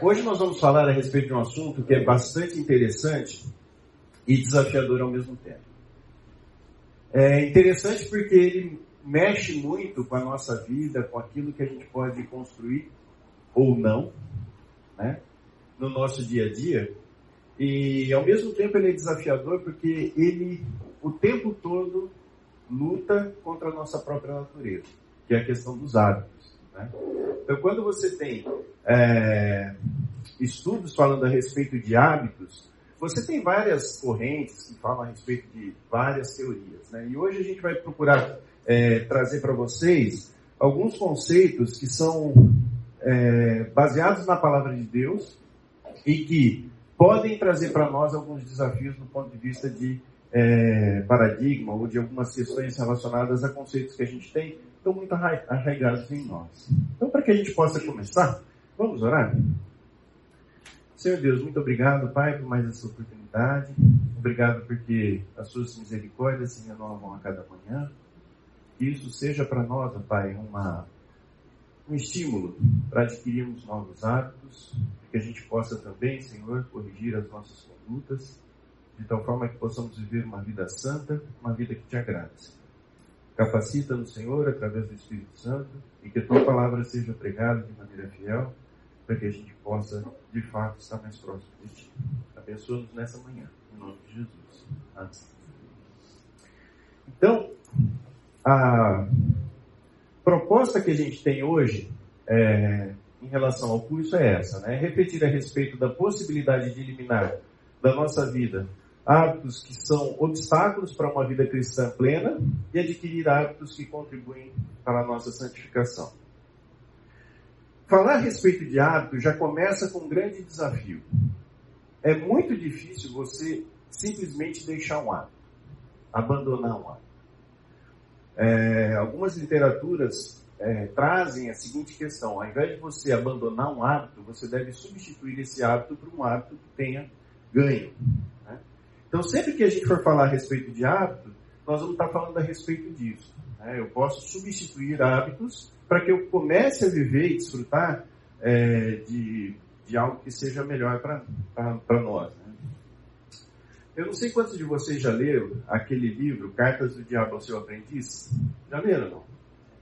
Hoje nós vamos falar a respeito de um assunto que é bastante interessante e desafiador ao mesmo tempo. É interessante porque ele mexe muito com a nossa vida, com aquilo que a gente pode construir ou não, né, no nosso dia a dia. E ao mesmo tempo ele é desafiador porque ele o tempo todo luta contra a nossa própria natureza, que é a questão dos hábitos. Né? Então, quando você tem é, estudos falando a respeito de hábitos, você tem várias correntes que falam a respeito de várias teorias. Né? E hoje a gente vai procurar é, trazer para vocês alguns conceitos que são é, baseados na palavra de Deus e que podem trazer para nós alguns desafios do ponto de vista de é, paradigma ou de algumas questões relacionadas a conceitos que a gente tem estão muito arraigados em nós. Então, para que a gente possa começar, vamos orar? Senhor Deus, muito obrigado, Pai, por mais essa oportunidade. Obrigado porque as suas misericórdias se renovam a cada manhã. Que isso seja para nós, Pai, uma, um estímulo para adquirirmos novos hábitos, que a gente possa também, Senhor, corrigir as nossas condutas de tal forma que possamos viver uma vida santa, uma vida que te agrade. Capacita-nos, Senhor, através do Espírito Santo, e que a tua palavra seja pregada de maneira fiel, para que a gente possa, de fato, estar mais próximo de ti. Abençoa-nos nessa manhã, em nome de Jesus. Amém. Então, a proposta que a gente tem hoje é, em relação ao curso é essa, né? Refletir a respeito da possibilidade de eliminar da nossa vida hábitos que são obstáculos para uma vida cristã plena e adquirir hábitos que contribuem para a nossa santificação. Falar a respeito de hábitos já começa com um grande desafio. É muito difícil você simplesmente deixar um hábito, abandonar um hábito. É, algumas literaturas é, trazem a seguinte questão: ao invés de você abandonar um hábito, você deve substituir esse hábito por um hábito que tenha ganho. Então, sempre que a gente for falar a respeito de hábito, nós vamos estar falando a respeito disso. Né? Eu posso substituir hábitos para que eu comece a viver e desfrutar é, de, de algo que seja melhor para nós. Né? Eu não sei quantos de vocês já leram aquele livro, Cartas do Diabo ao Seu Aprendiz. Já leram, não?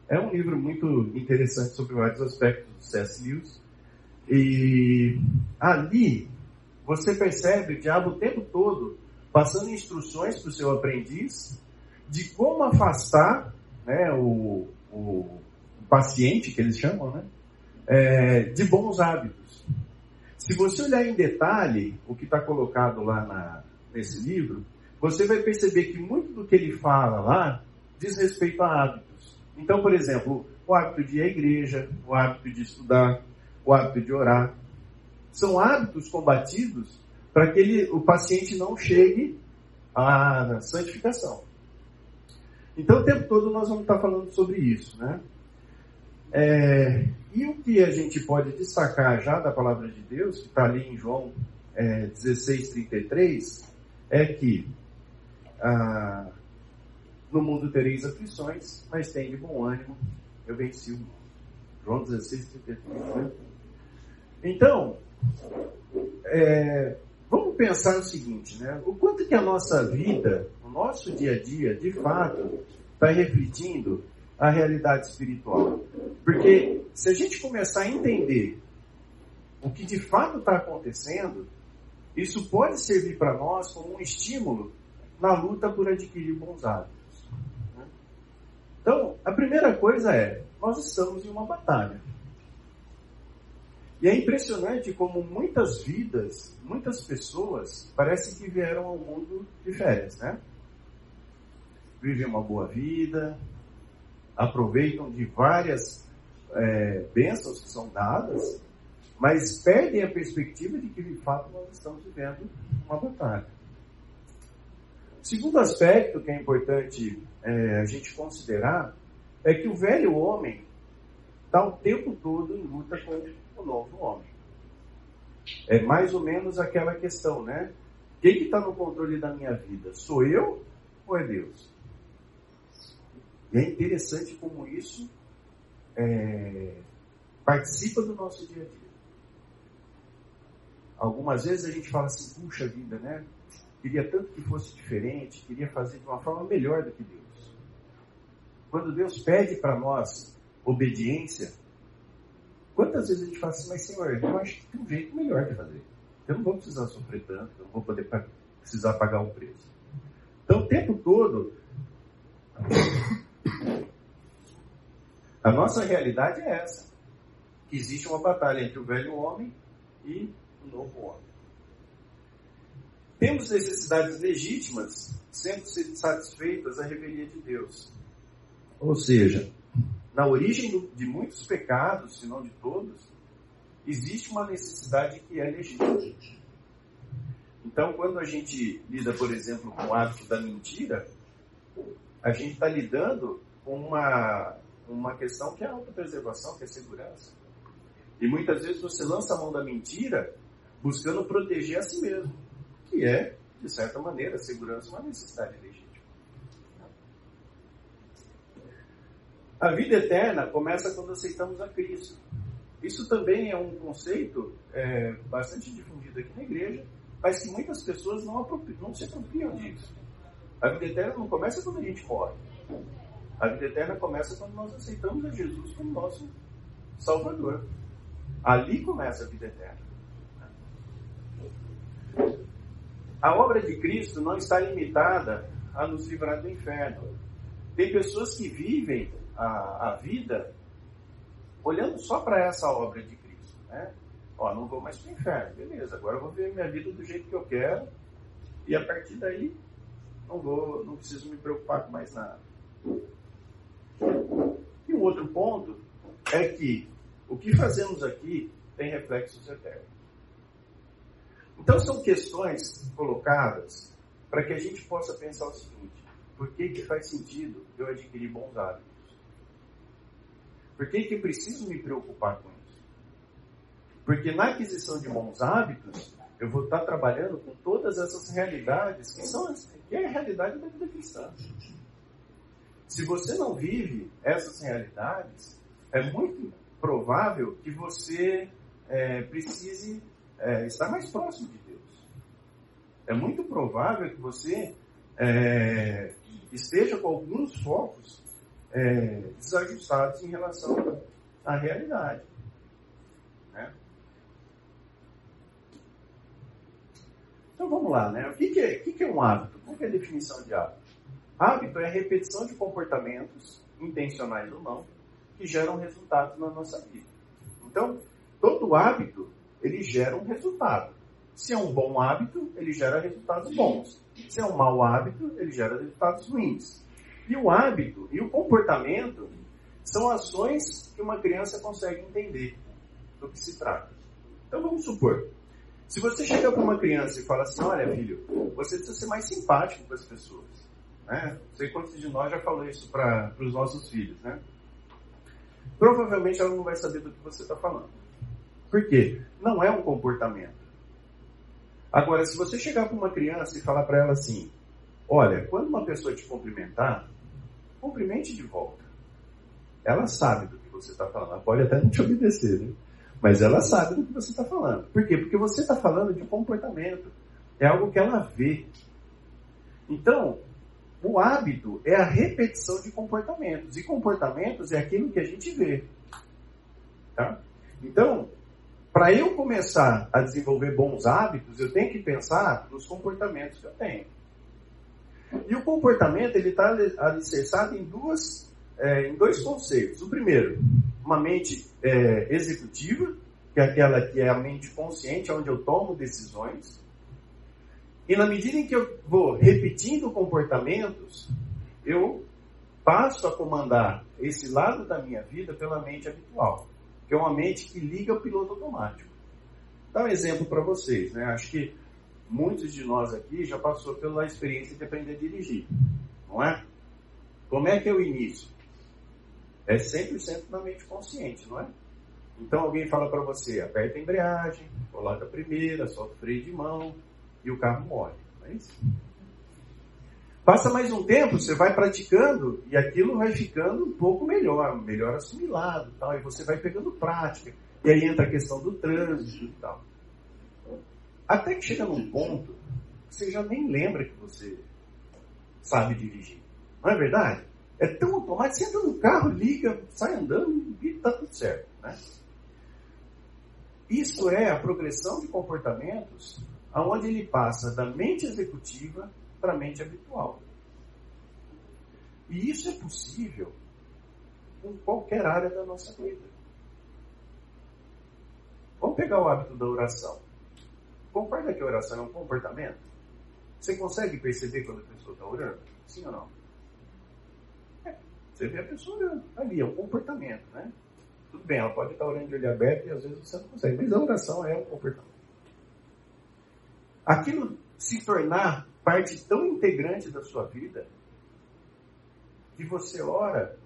É um livro muito interessante sobre vários aspectos do C.S. Lewis. E ali você percebe o diabo o tempo todo passando instruções para o seu aprendiz de como afastar né, o, o, paciente, que eles chamam, né, é, de bons hábitos. Se você olhar em detalhe o que está colocado lá na, nesse livro, você vai perceber que muito do que ele fala lá diz respeito a hábitos. Então, por exemplo, o hábito de ir à igreja, o hábito de estudar, o hábito de orar, são hábitos combatidos para que ele, o paciente não chegue à santificação. Então, o tempo todo nós vamos estar falando sobre isso, né? É, e o que a gente pode destacar já da palavra de Deus, que está ali em João é, 16, 33, é que ah, no mundo tereis aflições, mas tem de bom ânimo, eu venci o mundo. João 16, 33. Né? Então, é, Vamos pensar o seguinte, né? O quanto que a nossa vida, o nosso dia a dia, de fato, está refletindo a realidade espiritual. Porque se a gente começar a entender o que de fato está acontecendo, isso pode servir para nós como um estímulo na luta por adquirir bons hábitos. Né? Então, a primeira coisa é, nós estamos em uma batalha. E é impressionante como muitas vidas, muitas pessoas, parece que vieram ao mundo de férias, né? Vivem uma boa vida, aproveitam de várias é, bênçãos que são dadas, mas perdem a perspectiva de que de fato nós estamos vivendo uma batalha. O segundo aspecto que é importante é, a gente considerar é que o velho homem está o tempo todo em luta com o novo homem. É mais ou menos aquela questão, né? Quem que está no controle da minha vida? Sou eu ou é Deus? E é interessante como isso é, participa do nosso dia a dia. algumas vezes a gente fala assim, puxa vida, né? Queria tanto que fosse diferente, queria fazer de uma forma melhor do que Deus. Quando Deus pede para nós obediência, quantas vezes a gente fala assim, mas Senhor, eu acho que tem um jeito melhor de fazer. Eu não vou precisar sofrer tanto, eu não vou poder precisar pagar um preço. Então, o tempo todo, a nossa realidade é essa. Que existe uma batalha entre o velho homem e o novo homem. Temos necessidades legítimas sempre satisfeitas a revelia de Deus. Ou seja, na origem de muitos pecados, se não de todos, existe uma necessidade que é legítima. Então, quando a gente lida, por exemplo, com o hábito da mentira, a gente está lidando com uma, uma questão que é a autopreservação, que é a segurança. E muitas vezes você lança a mão da mentira buscando proteger a si mesmo, que é, de certa maneira, a segurança uma necessidade legítima. A vida eterna começa quando aceitamos a Cristo. Isso também é um conceito é, bastante difundido aqui na igreja, mas que muitas pessoas não, não se apropriam disso. A vida eterna não começa quando a gente morre. A vida eterna começa quando nós aceitamos a Jesus como nosso Salvador. Ali começa a vida eterna. A obra de Cristo não está limitada a nos livrar do inferno. Tem pessoas que vivem a, a vida olhando só para essa obra de Cristo. Né? Ó, não vou mais para o inferno, beleza, agora eu vou ver minha vida do jeito que eu quero e a partir daí não vou, não preciso me preocupar com mais nada. E um outro ponto é que o que fazemos aqui tem reflexos eternos. Então são questões colocadas para que a gente possa pensar o seguinte: por que, que faz sentido eu adquirir bons hábitos? Por que, que eu preciso me preocupar com isso? Porque na aquisição de bons hábitos, eu vou estar trabalhando com todas essas realidades que são que é a realidade da vida cristã. Se você não vive essas realidades, é muito provável que você é, precise é, estar mais próximo de Deus. É muito provável que você é, esteja com alguns focos é, desajustados em relação à realidade. Né? Então vamos lá, né? O que, que, é, o que, que é um hábito? Qual é a definição de hábito? Hábito é a repetição de comportamentos, intencionais ou não, que geram resultados na nossa vida. Então, todo hábito, ele gera um resultado. Se é um bom hábito, ele gera resultados bons. Se é um mau hábito, ele gera resultados ruins. E o hábito e o comportamento são ações que uma criança consegue entender do que se trata. Então vamos supor, se você chega para uma criança e fala assim, olha filho, você precisa ser mais simpático com as pessoas. Né? Não sei quantos de nós já falou isso para os nossos filhos, né? Provavelmente ela não vai saber do que você está falando. Por quê? Não é um comportamento. Agora, se você chegar para uma criança e falar para ela assim, olha, quando uma pessoa te cumprimentar, cumprimente de volta. Ela sabe do que você está falando. Ela pode até não te obedecer, né? Mas ela sabe do que você está falando. Por quê? Porque você está falando de comportamento. É algo que ela vê. Então, o hábito é a repetição de comportamentos. E comportamentos é aquilo que a gente vê. Tá? Então, para eu começar a desenvolver bons hábitos, eu tenho que pensar nos comportamentos que eu tenho. E o comportamento ele está alicerçado em duas, é, em dois conceitos. O primeiro, uma mente é, executiva, que é aquela que é a mente consciente, onde eu tomo decisões. E na medida em que eu vou repetindo comportamentos, eu passo a comandar esse lado da minha vida pela mente habitual, que é uma mente que liga o piloto automático. Dar um exemplo para vocês, né? Acho que muitos de nós aqui já passou pela experiência de aprender a dirigir, não é? Como é que é o início? É 100% na mente consciente, não é? Então alguém fala para você, aperta a embreagem, coloca a primeira, solta o freio de mão e o carro morre, não é isso? Passa mais um tempo, você vai praticando e aquilo vai ficando um pouco melhor, melhor assimilado, tal, e você vai pegando prática. E aí entra a questão do trânsito e tal. Até que chega num ponto que você já nem lembra que você sabe dirigir. Não é verdade? É tão automático, você entra no carro, liga, sai andando e está tudo certo. Né? Isso é a progressão de comportamentos aonde ele passa da mente executiva para a mente habitual. E isso é possível com qualquer área da nossa vida. Vamos pegar o hábito da oração. Concorda que a oração é um comportamento? Você consegue perceber quando a pessoa está orando? Sim ou não? É, você vê a pessoa orando. Ali é um comportamento, né? Tudo bem, ela pode estar orando de olho aberto e às vezes você não consegue, mas a oração é um comportamento. Aquilo se tornar parte tão integrante da sua vida que você ora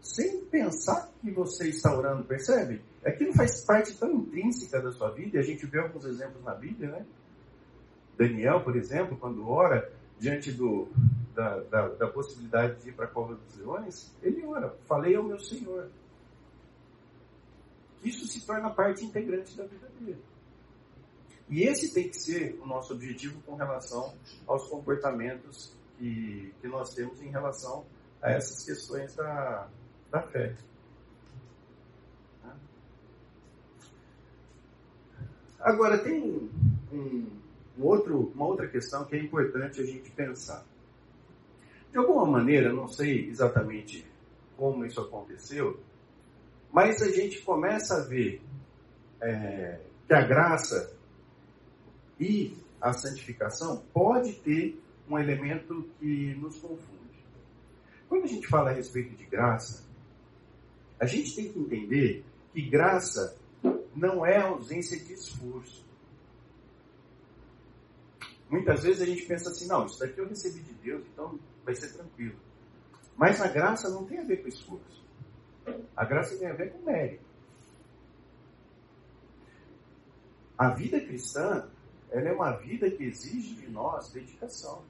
sem pensar que você está orando, percebe? Aquilo faz parte tão intrínseca da sua vida, e a gente vê alguns exemplos na Bíblia, né? Daniel, por exemplo, quando ora diante do, da, da, da possibilidade de ir para a cova dos leões, ele ora, falei ao meu Senhor. Isso se torna parte integrante da vida dele. E esse tem que ser o nosso objetivo com relação aos comportamentos que, que nós temos em relação a essas questões da, da fé. Agora, tem um, um, outro, uma outra questão que é importante a gente pensar. De alguma maneira, não sei exatamente como isso aconteceu, mas a gente começa a ver é, que a graça e a santificação pode ter um elemento que nos confunde. Quando a gente fala a respeito de graça, a gente tem que entender que graça não é ausência de esforço. Muitas vezes a gente pensa assim, não, isso daqui eu recebi de Deus, então vai ser tranquilo. Mas a graça não tem a ver com esforço. A graça tem a ver com mérito. A vida cristã, ela é uma vida que exige de nós dedicação.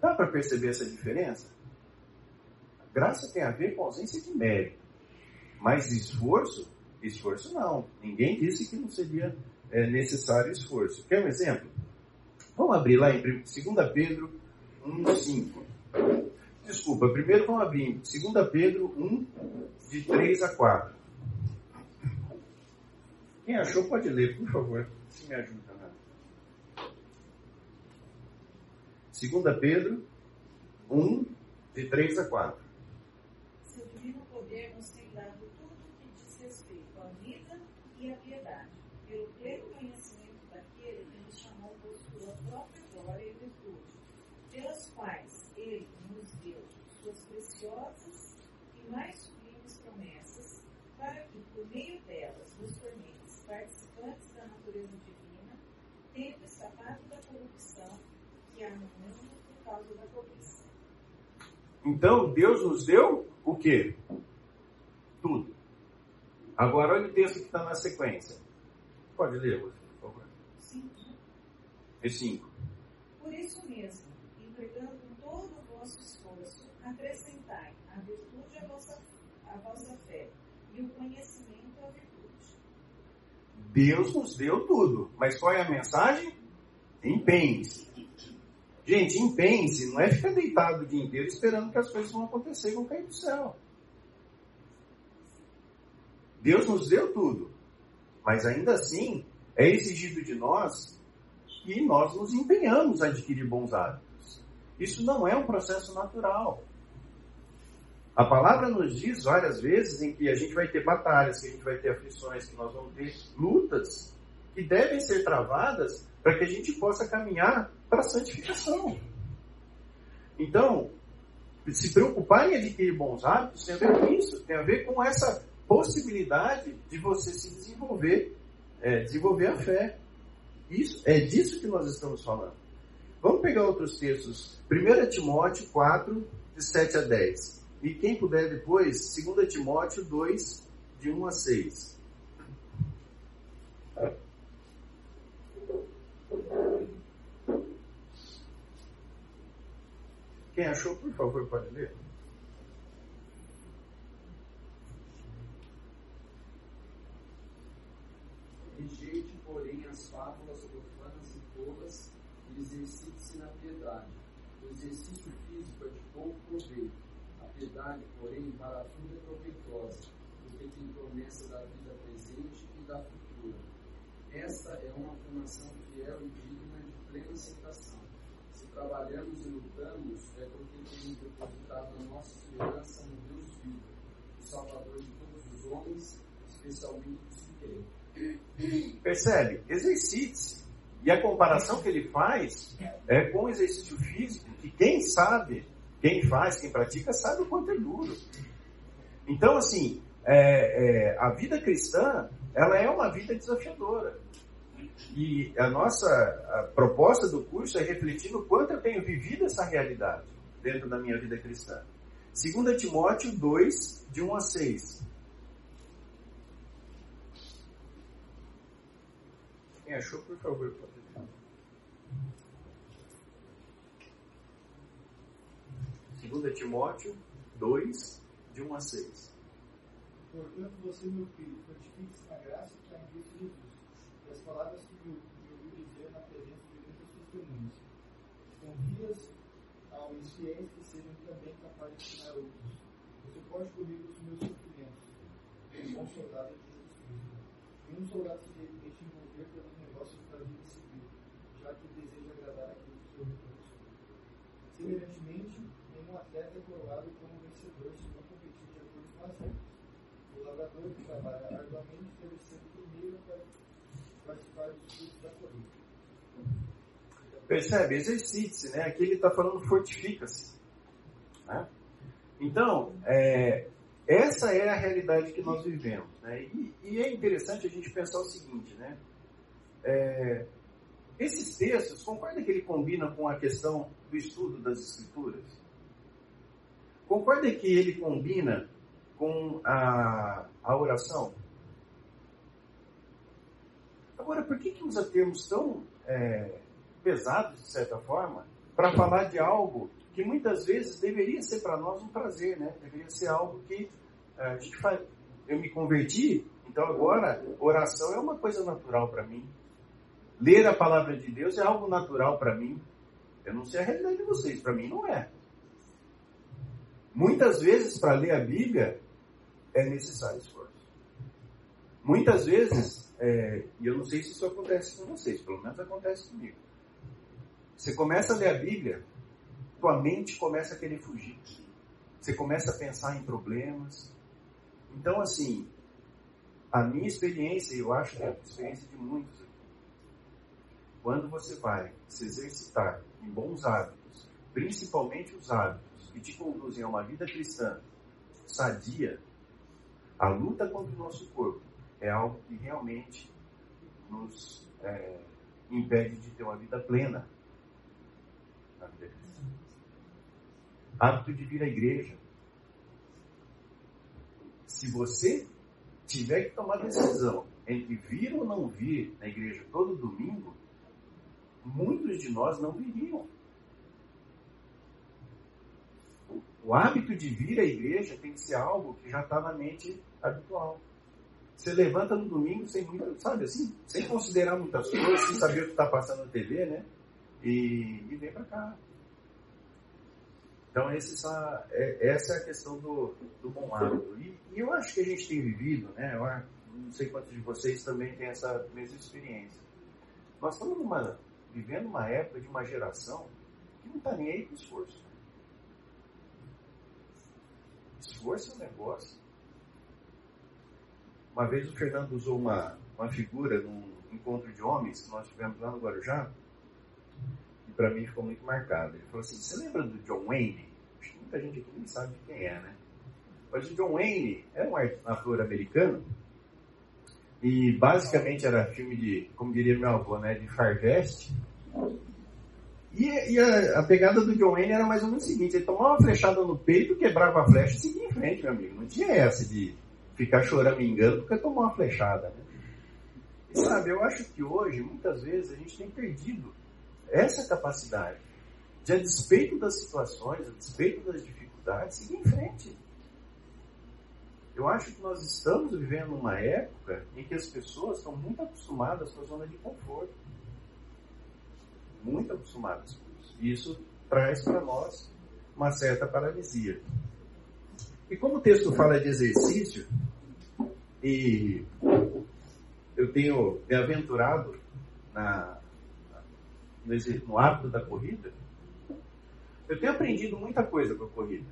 Dá para perceber essa diferença? Graça tem a ver com ausência de mérito. Mas esforço, esforço não. Ninguém disse que não seria é, necessário esforço. Quer um exemplo? Vamos abrir lá em 2 Pedro 1,5. Desculpa, primeiro vamos abrir em 2 Pedro 1, de 3 a 4. Quem achou pode ler, por favor, se me ajuda. 2 Pedro 1, de 3 a 4. Seu divino poder nos tem dado tudo o que diz respeito à vida e à piedade, pelo pleno conhecimento daquele que nos chamou por sua própria glória e virtude, pelas quais ele nos deu suas preciosas e mais sublimes promessas, para que, por meio delas, nos torneis participantes da natureza divina, tendo escapado da corrupção que há no causa da cobiça. Então, Deus nos deu o quê? Tudo. Agora, olha o texto que está na sequência. Pode ler, você, por favor. Cinco. É cinco. Por isso mesmo, empregando todo o vosso esforço, acrescentai a virtude à vossa, à vossa fé e o conhecimento à virtude. Deus nos deu tudo. Mas qual é a mensagem? Empenhe-se. Gente, empenhe-se, não é ficar deitado o dia inteiro esperando que as coisas vão acontecer e vão cair do céu. Deus nos deu tudo, mas ainda assim é exigido de nós que nós nos empenhamos a adquirir bons hábitos. Isso não é um processo natural. A palavra nos diz várias vezes em que a gente vai ter batalhas, que a gente vai ter aflições, que nós vamos ter lutas que devem ser travadas para que a gente possa caminhar para a santificação. Então, se preocupar em adquirir bons hábitos tem a ver com isso, tem a ver com essa possibilidade de você se desenvolver, é, desenvolver a fé. Isso, é disso que nós estamos falando. Vamos pegar outros textos. 1 Timóteo 4, de 7 a 10. E quem puder depois, 2 Timóteo 2, de 1 a 6. Quem achou, por favor, pode ler. Rejeite, porém, as fábulas profanas e tolas e exercite-se na piedade. O exercício físico é de pouco proveito. A piedade, porém, para tudo é proveitosa, porque tem promessa da vida presente e da futura. Esta é uma afirmação fiel e digna de plena aceitação. Se trabalhamos e lutamos, é porque temos depositado a nossa esperança no Deus vivo, o Salvador de todos os homens, especialmente dos que. Percebe? Exercite-se. E a comparação que ele faz é com o exercício físico, que quem sabe, quem faz, quem pratica, sabe o quanto é duro. Então, assim, é, é, a vida cristã, ela é uma vida desafiadora. E a nossa a proposta do curso é refletir no quanto eu tenho vivido essa realidade dentro da minha vida cristã. 2 Timóteo 2, de 1 a 6. Quem achou, por favor, pode ler. 2 Timóteo 2, de 1 a 6. Portanto, você, meu filho, fortifique-se na graça que há em Cristo Jesus. E as palavras que me ouviu dizer na presença de muitas testemunhas. Convidas que sejam também capazes de ensinar outros. Você pode comigo os meus sofrimentos. Um soldado de Jesus Cristo. Nenhum soldado se deixa envolver pelos negócios da vida civil, já que deseja agradar aquele que seu recurso. Semelhantemente, nenhum atleta é coroado como vencedor se não competir de acordo com as regras. O lavrador que trabalha arduamente deve ser o primeiro para participar dos frutos da colheita. Percebe? Exercite-se, né? Aqui ele está falando fortifica-se. Né? Então, é, essa é a realidade que nós vivemos. Né? E, e, é interessante a gente pensar o seguinte, né? É, esses textos, concorda que ele combina com a questão do estudo das escrituras? Concorda que ele combina com a, a oração? Agora, por que, que usa termos tão é, pesados, de certa forma, para falar de algo que muitas vezes deveria ser para nós um prazer, né? Deveria ser algo que é, a gente faz. Eu me converti, então agora oração é uma coisa natural para mim. Ler a palavra de Deus é algo natural para mim. Eu não sei a realidade de vocês, para mim não é. Muitas vezes, para ler a Bíblia, é necessário esforço. Muitas vezes, é, e eu não sei se isso acontece com vocês, pelo menos acontece comigo. Você começa a ler a Bíblia, tua mente começa a querer fugir. Você começa a pensar em problemas. Então, assim, a minha experiência, eu acho que é a experiência de muitos aqui, quando você vai se exercitar em bons hábitos, principalmente os hábitos que te conduzem a uma vida cristã sadia, a luta contra o nosso corpo é algo que realmente nos é, impede de ter uma vida plena Hábito de vir à igreja. Se você tiver que tomar decisão entre vir ou não vir na igreja todo domingo, muitos de nós não viriam. O hábito de vir à igreja tem que ser algo que já está na mente habitual. Você levanta no domingo sem muito, sabe assim, sem considerar muitas coisas, sem saber o que está passando na TV, né? E, vem para cá. Então, essa, é, essa é a questão do, do bom hábito. E, e, eu acho que a gente tem vivido, né? Eu não sei quantos de vocês também têm essa mesma experiência. Nós estamos numa, vivendo uma época de uma geração que não está nem aí com esforço. Esforço é um negócio. Uma vez o Fernando usou uma, uma figura num encontro de homens que nós tivemos lá no Guarujá, e para mim ficou muito marcado. Ele falou assim: Você lembra do John Wayne? Acho que muita gente aqui nem sabe quem é, né? Mas o John Wayne era um ator americano e basicamente era filme de, como diria meu avô, né, de farveste. E, e a, a, pegada do John Wayne era mais ou menos o seguinte: ele tomava uma flechada no peito, quebrava a flecha e seguia em frente, meu amigo. Não tinha essa de ficar choramingando porque tomou uma flechada. Né? E sabe, eu acho que hoje, muitas vezes, a gente tem perdido essa capacidade de, a despeito das situações, a despeito das dificuldades, seguir em frente. Eu acho que nós estamos vivendo uma época em que as pessoas estão muito acostumadas com a zona de conforto. Muito acostumadas com isso. E isso traz para nós uma certa paralisia. E como o texto fala de exercício, e eu tenho me aventurado na, no, hábito da corrida, eu tenho aprendido muita coisa com a corrida,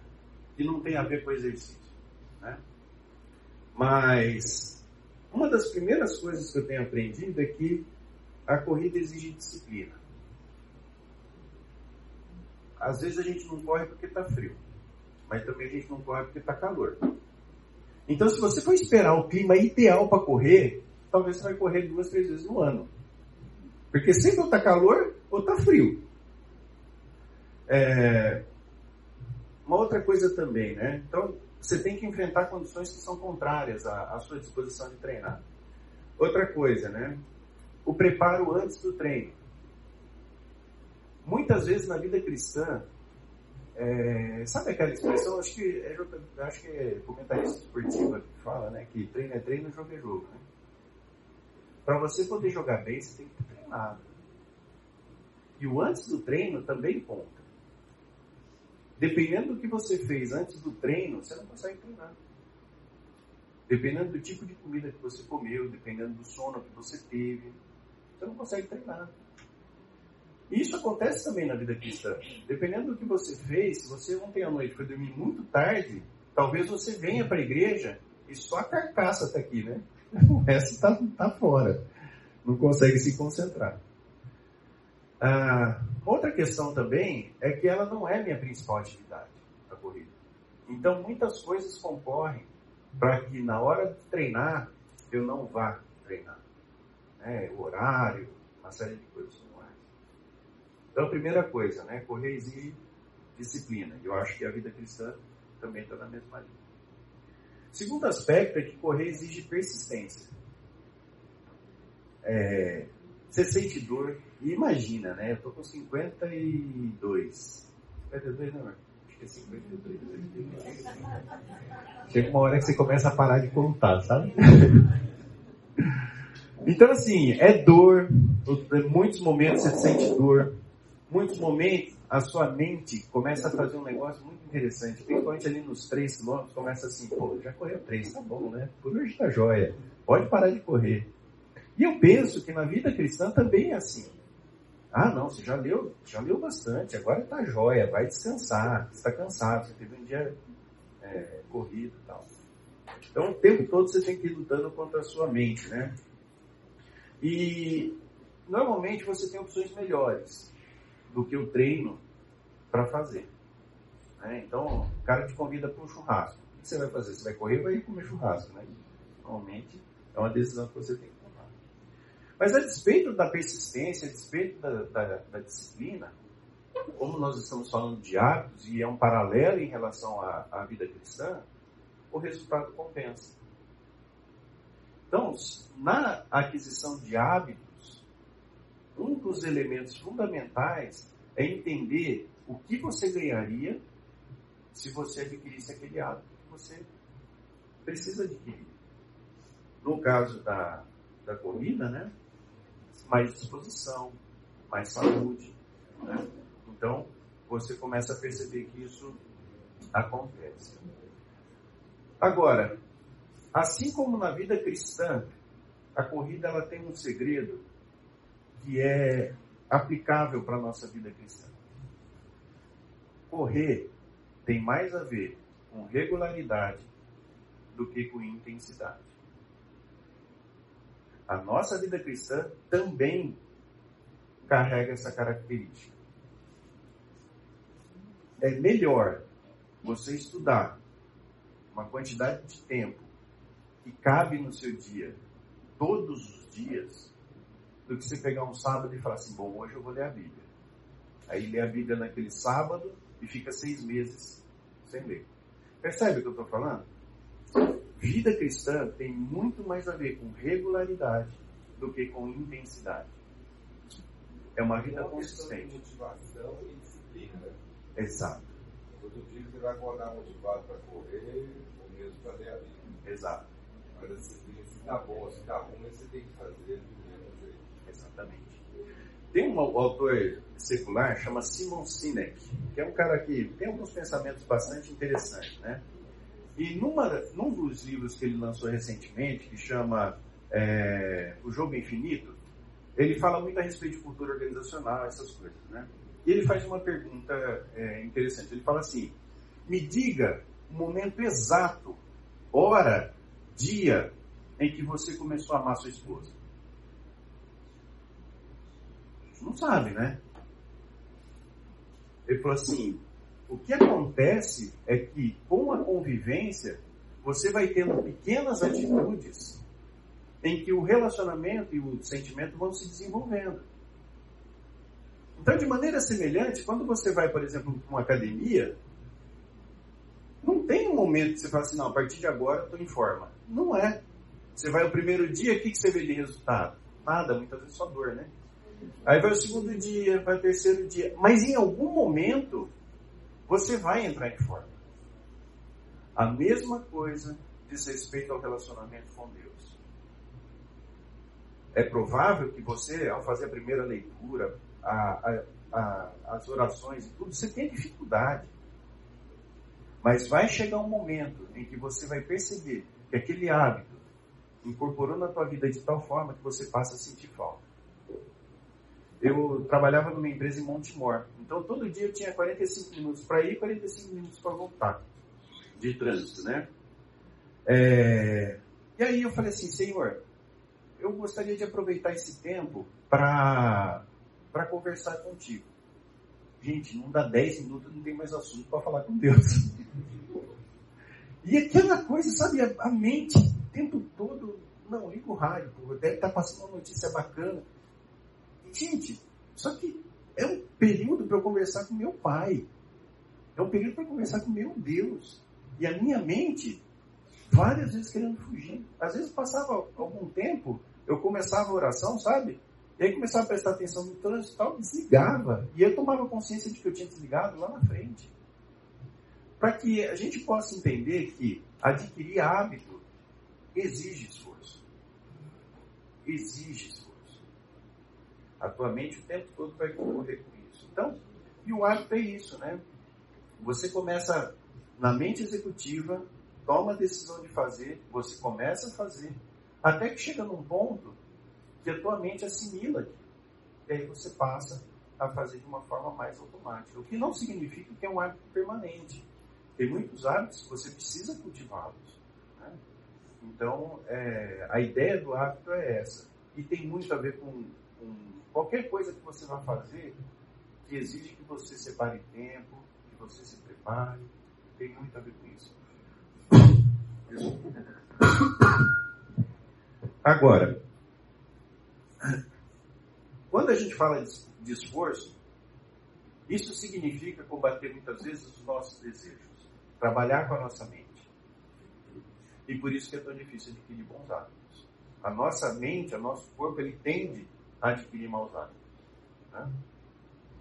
que não tem a ver com exercício. Né? Mas uma das primeiras coisas que eu tenho aprendido é que a corrida exige disciplina. Às vezes a gente não corre porque está frio, mas também a gente não corre porque está calor. Então, se você for esperar o clima ideal para correr, talvez você vai correr duas, três vezes no ano. Porque sempre está calor ou está frio. É... Uma outra coisa também, né? Então, você tem que enfrentar condições que são contrárias à, à sua disposição de treinar. Outra coisa, né? O preparo antes do treino. Muitas vezes na vida cristã, é, sabe aquela expressão? Acho que é, acho que é comentarista esportiva que fala, né? Que treino é treino, jogo é jogo. Né? Para você poder jogar bem, você tem que treinado. E o antes do treino também conta. Dependendo do que você fez antes do treino, você não consegue treinar. Dependendo do tipo de comida que você comeu, dependendo do sono que você teve, você não consegue treinar. E isso acontece também na vida cristã. Dependendo do que você fez, se você ontem à noite foi dormir muito tarde, talvez você venha para a igreja e só a carcaça está aqui, né? O resto está tá fora. Não consegue se concentrar. Ah, outra questão também é que ela não é minha principal atividade, a corrida. Então, muitas coisas concorrem para que na hora de treinar eu não vá treinar. Né? O horário, uma série de coisas mais. Então, a primeira coisa, né? correr exige disciplina. Eu acho que a vida cristã também está na mesma linha. Segundo aspecto é que correr exige persistência. É, você sente dor. E imagina, né? Eu tô com 52. 52 não, acho que é 52. Chega uma hora que você começa a parar de contar, sabe? Então, assim, é dor. Em muitos momentos você sente dor. Muitos momentos a sua mente começa a fazer um negócio muito interessante. Principalmente ali nos 3 quilômetros, começa assim, pô, já correu 3, tá bom, né? Por hoje tá jóia. Pode parar de correr. E eu penso que na vida cristã também é assim. Ah, não, você já leu, já leu bastante, agora está jóia, vai descansar, você está cansado, você teve um dia é, corrido e tal. Então, o tempo todo você tem que ir lutando contra a sua mente, né? E, normalmente, você tem opções melhores do que o treino para fazer. Né? Então, o cara te convida para um churrasco. O que você vai fazer? Você vai correr vai comer churrasco, né? Normalmente, é uma decisão que você tem que mas a despeito da persistência, a despeito da, da, da disciplina, como nós estamos falando de hábitos e é um paralelo em relação à, à vida cristã, o resultado compensa. Então, na aquisição de hábitos, um dos elementos fundamentais é entender o que você ganharia se você adquirisse aquele hábito que você precisa adquirir. No caso da, da corrida, né? Mais disposição, mais saúde. Né? Então, você começa a perceber que isso acontece. Agora, assim como na vida cristã, a corrida ela tem um segredo que é aplicável para a nossa vida cristã. Correr tem mais a ver com regularidade do que com intensidade a nossa vida cristã também carrega essa característica. É melhor você estudar uma quantidade de tempo que cabe no seu dia, todos os dias, do que você pegar um sábado e falar assim: bom, hoje eu vou ler a Bíblia. Aí lê a Bíblia naquele sábado e fica seis meses sem ler. Percebe o que eu estou falando? Vida cristã tem muito mais a ver com regularidade do que com intensidade. É uma vida consistente. motivação e disciplina, né? Exato. Todo dia você vai acordar motivado para correr ou mesmo para ler a Bíblia. Exato. Agora, se, se tá bom, se tá ruim, você tem que fazer jeito. Exatamente. Tem um autor secular, chama Simon Sinek, que é um cara que tem alguns pensamentos bastante interessantes, né? E numa, num dos livros que ele lançou recentemente, que chama é, O Jogo Infinito, ele fala muito a respeito de cultura organizacional, essas coisas, né? E ele faz uma pergunta é, interessante. Ele fala assim: me diga o momento exato, hora, dia em que você começou a amar sua esposa. Não sabe, né? Ele falou assim: o que acontece é que com a convivência você vai tendo pequenas atitudes em que o relacionamento e o sentimento vão se desenvolvendo. Então, de maneira semelhante, quando você vai, por exemplo, para uma academia, não tem um momento que você fala assim, não, a partir de agora estou em forma. Não é. Você vai o primeiro dia, o que, que você vê de resultado? Nada, muitas vezes só dor, né? Aí vai o segundo dia, vai o terceiro dia. Mas em algum momento, você vai entrar em forma. A mesma coisa diz respeito ao relacionamento com Deus. É provável que você, ao fazer a primeira leitura, a, a, a, as orações e tudo, você tenha dificuldade. Mas vai chegar um momento em que você vai perceber que aquele hábito incorporou na tua vida de tal forma que você passa a sentir falta. Eu trabalhava numa empresa em Montemor, então todo dia eu tinha 45 minutos para ir e 45 minutos para voltar de trânsito, né? É... E aí eu falei assim, Senhor, eu gostaria de aproveitar esse tempo para conversar contigo. Gente, não dá 10 minutos, não tem mais assunto para falar com Deus. E aquela coisa, sabe, a, mente o tempo todo, não, liga o rádio, deve estar tá passando uma notícia bacana. Gente, só que é um período para eu conversar com meu pai. É um período para conversar com meu Deus. E a minha mente, várias vezes querendo fugir. Às vezes passava algum tempo, eu começava a oração, sabe? E aí começava a prestar atenção no trânsito e tal, desligava. E eu tomava consciência de que eu tinha desligado lá na frente. Para que a gente possa entender que adquirir hábito exige esforço. Exige esforço. A tua mente o tempo todo vai concorrer com isso. Então, e o hábito é isso, né? Você começa na mente executiva, toma a decisão de fazer, você começa a fazer, até que chega num ponto que a tua mente assimila aquilo. E aí você passa a fazer de uma forma mais automática. O que não significa que é um hábito permanente. Tem muitos hábitos que você precisa cultivá-los. Né? Então, é, a ideia do hábito é essa. E tem muito a ver com, com qualquer coisa que você vai fazer que exige que você separe tempo, que você se prepare. Tem muito a ver com isso. Agora, quando a gente fala de esforço, isso significa combater muitas vezes os nossos desejos, trabalhar com a nossa mente. E por isso que é tão difícil adquirir bons hábitos. A nossa mente, o nosso corpo, ele tende adquirir maus hábitos. Né?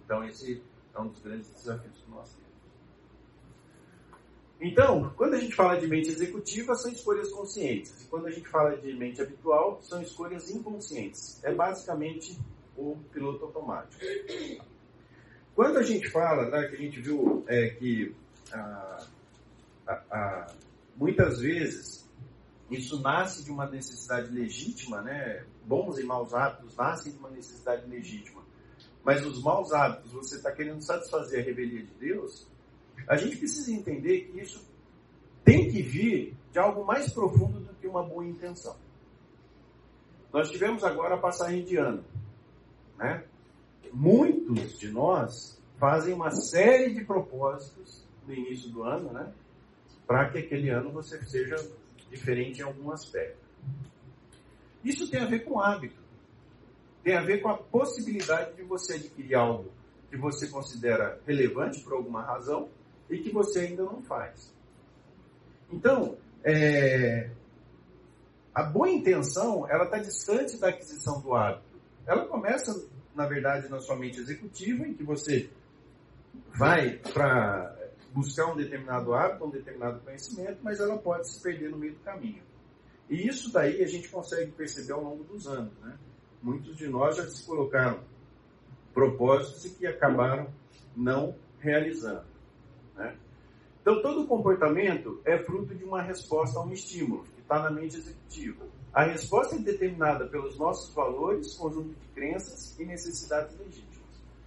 Então esse é um dos grandes desafios que nós temos. Então, quando a gente fala de mente executiva, são escolhas conscientes. E quando a gente fala de mente habitual, são escolhas inconscientes. É basicamente o piloto automático. Quando a gente fala, né, que a gente viu é, que ah, ah, ah, muitas vezes isso nasce de uma necessidade legítima, né? Bons e maus hábitos nascem de uma necessidade legítima. Mas os maus hábitos, você está querendo satisfazer a revelia de Deus, a gente precisa entender que isso tem que vir de algo mais profundo do que uma boa intenção. Nós tivemos agora a passagem de ano. Né? Muitos de nós fazem uma série de propósitos no início do ano, né? para que aquele ano você seja diferente em algum aspecto. Isso tem a ver com hábito. Tem a ver com a possibilidade de você adquirir algo que você considera relevante por alguma razão e que você ainda não faz. Então, é, a boa intenção, ela está distante da aquisição do hábito. Ela começa, na verdade, na sua mente executiva, em que você vai para buscar um determinado hábito, um determinado conhecimento, mas ela pode se perder no meio do caminho. E isso daí a gente consegue perceber ao longo dos anos. Né? Muitos de nós já se colocaram propósitos e que acabaram não realizando. Né? Então, todo comportamento é fruto de uma resposta a um estímulo, que está na mente executiva. A resposta é determinada pelos nossos valores, conjunto de crenças e necessidades legítimas.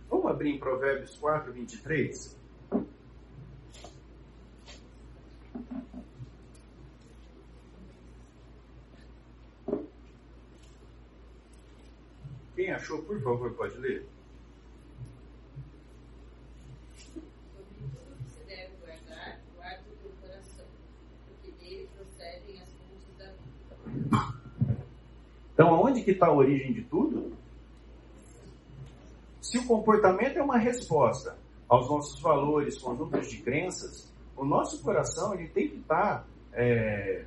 Vamos abrir em Provérbios 4, 23? Quem achou, por favor, pode ler. Então, aonde que está a origem de tudo? Se o comportamento é uma resposta aos nossos valores, conjuntos de crenças, o nosso coração ele tem que estar é,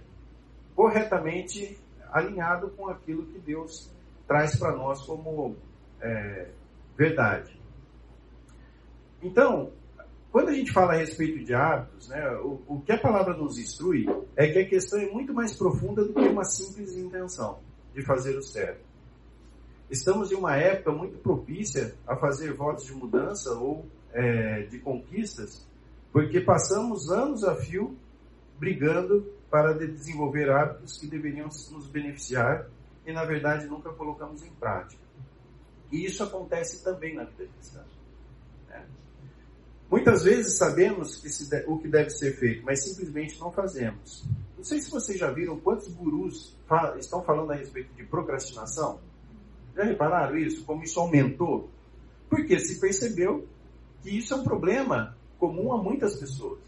corretamente alinhado com aquilo que Deus traz para nós como é, verdade. Então, quando a gente fala a respeito de hábitos, né, o, o que a palavra nos instrui é que a questão é muito mais profunda do que uma simples intenção de fazer o certo. Estamos em uma época muito propícia a fazer votos de mudança ou é, de conquistas, porque passamos anos a fio brigando para desenvolver hábitos que deveriam nos beneficiar e, na verdade, nunca colocamos em prática. E isso acontece também na vida cristã. Né? Muitas vezes sabemos que se, o que deve ser feito, mas simplesmente não fazemos. Não sei se vocês já viram quantos gurus fal estão falando a respeito de procrastinação. Já repararam isso? Como isso aumentou? Porque se percebeu que isso é um problema comum a muitas pessoas.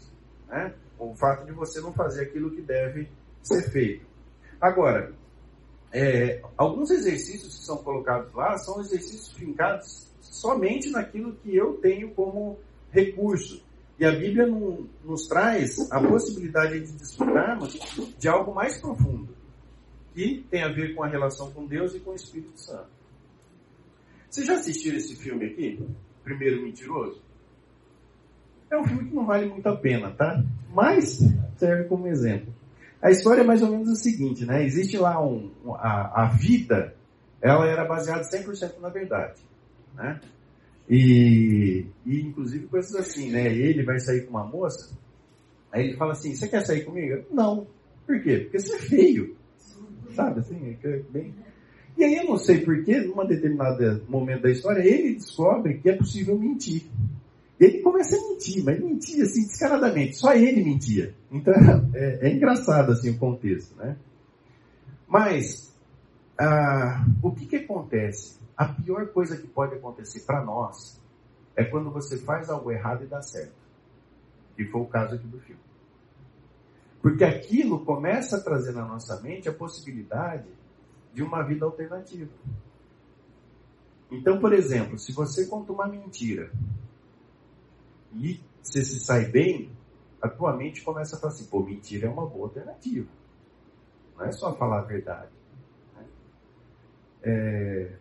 Né? O fato de você não fazer aquilo que deve ser feito. Agora, é, alguns exercícios que são colocados lá são exercícios fincados somente naquilo que eu tenho como recurso. E a Bíblia não, nos traz a possibilidade de desfrutarmos de algo mais profundo, que tem a ver com a relação com Deus e com o Espírito Santo. Vocês já assistiram esse filme aqui? Primeiro Mentiroso? É um filme que não vale muito a pena, tá? Mas serve como exemplo. A história é mais ou menos o seguinte, né? Existe lá um, a, a vida, ela era baseada 100% na verdade, né? E, e inclusive coisas assim, né? Ele vai sair com uma moça, aí ele fala assim, você quer sair comigo? Não. Por quê? Porque você é feio. Sabe assim? É bem... E aí eu não sei porquê, num determinado momento da história, ele descobre que é possível mentir. Ele começa a mentir, mas mentia assim descaradamente. Só ele mentia. Então é, é engraçado assim o contexto, né? Mas ah, o que, que acontece? A pior coisa que pode acontecer para nós é quando você faz algo errado e dá certo. Que foi o caso aqui do filme. Porque aquilo começa a trazer na nossa mente a possibilidade de uma vida alternativa. Então, por exemplo, se você conta uma mentira e você se sai bem, a tua mente começa a falar assim, pô, mentira é uma boa alternativa. Não é só falar a verdade. Né? É...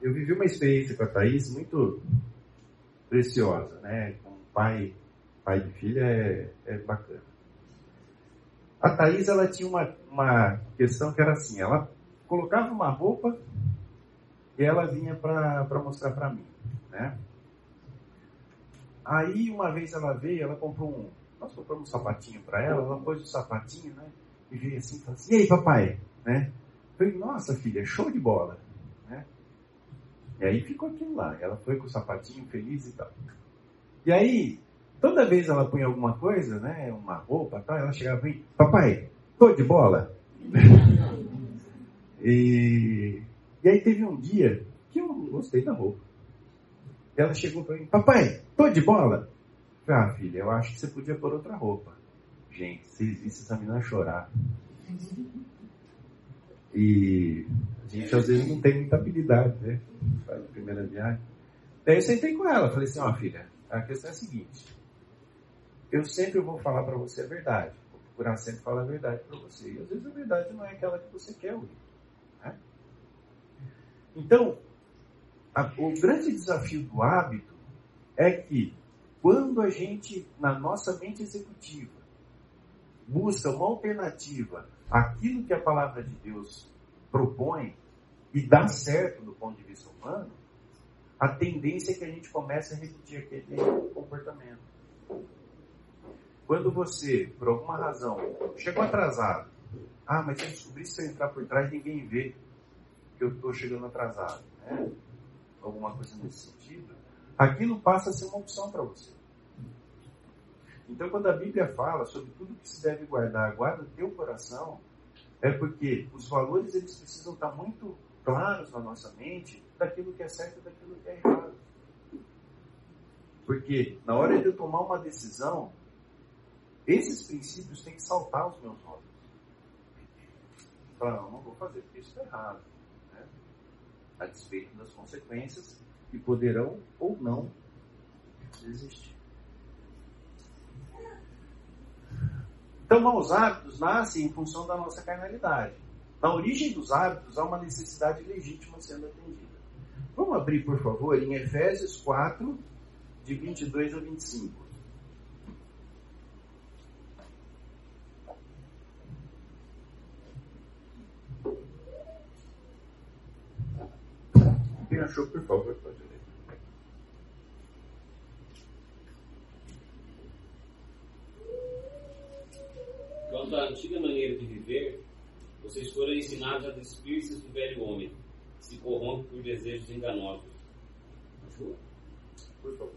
Eu vivi uma experiência com a Thaís muito preciosa, né? Com pai, pai de filha é, é bacana. A Thaís, ela tinha uma, uma questão que era assim, ela colocava uma roupa e ela vinha para mostrar para mim, né? Aí uma vez ela veio, ela comprou um. Nós compramos um sapatinho para ela, ela pôs o sapatinho, né? E veio assim e falou assim: E aí, papai? Né? Falei: Nossa, filha, show de bola. Né? E aí ficou aquilo lá. Ela foi com o sapatinho feliz e tal. E aí, toda vez ela punha alguma coisa, né? Uma roupa tal, ela chegava e Papai, tô de bola? e, e aí teve um dia que eu gostei da roupa. Ela chegou para mim, papai, tô de bola? Ah, filha, eu acho que você podia pôr outra roupa. Gente, vocês vissem essa menina chorar. E a gente às vezes não tem muita habilidade, né? Faz a primeira viagem. Daí eu sentei com ela, falei assim, ó oh, filha, a questão é a seguinte. Eu sempre vou falar para você a verdade. Vou procurar sempre falar a verdade para você. E às vezes a verdade não é aquela que você quer ouvir. Né? Então, a, o grande desafio do hábito é que Quando a gente, na nossa mente executiva, busca uma alternativa àquilo que a palavra de Deus propõe e dá certo do ponto de vista humano, a tendência é que a gente comece a repetir aquele comportamento. Quando você, por alguma razão, chegou atrasado, ah, mas eu descobri se eu entrar por trás ninguém vê que eu estou chegando atrasado, né? Alguma coisa nesse sentido, aquilo passa a ser uma opção para você. Então, quando a Bíblia fala sobre tudo que se deve guardar, guarda o teu coração, é porque os valores eles precisam estar muito claros na nossa mente daquilo que é certo e daquilo que é errado. Porque na hora de eu tomar uma decisão, esses princípios têm que saltar os meus olhos. Falar, não, não vou fazer porque isso está errado. A despeito das consequências que poderão ou não existir. Então, maus hábitos nascem em função da nossa carnalidade. Na origem dos hábitos há uma necessidade legítima sendo atendida. Vamos abrir, por favor, em Efésios 4, de 22 a 25. Quem achou, por favor, pode ler. Quanto à antiga maneira de viver, vocês foram ensinados a despir-se do velho homem, que se corrompe por desejos enganosos. Por favor.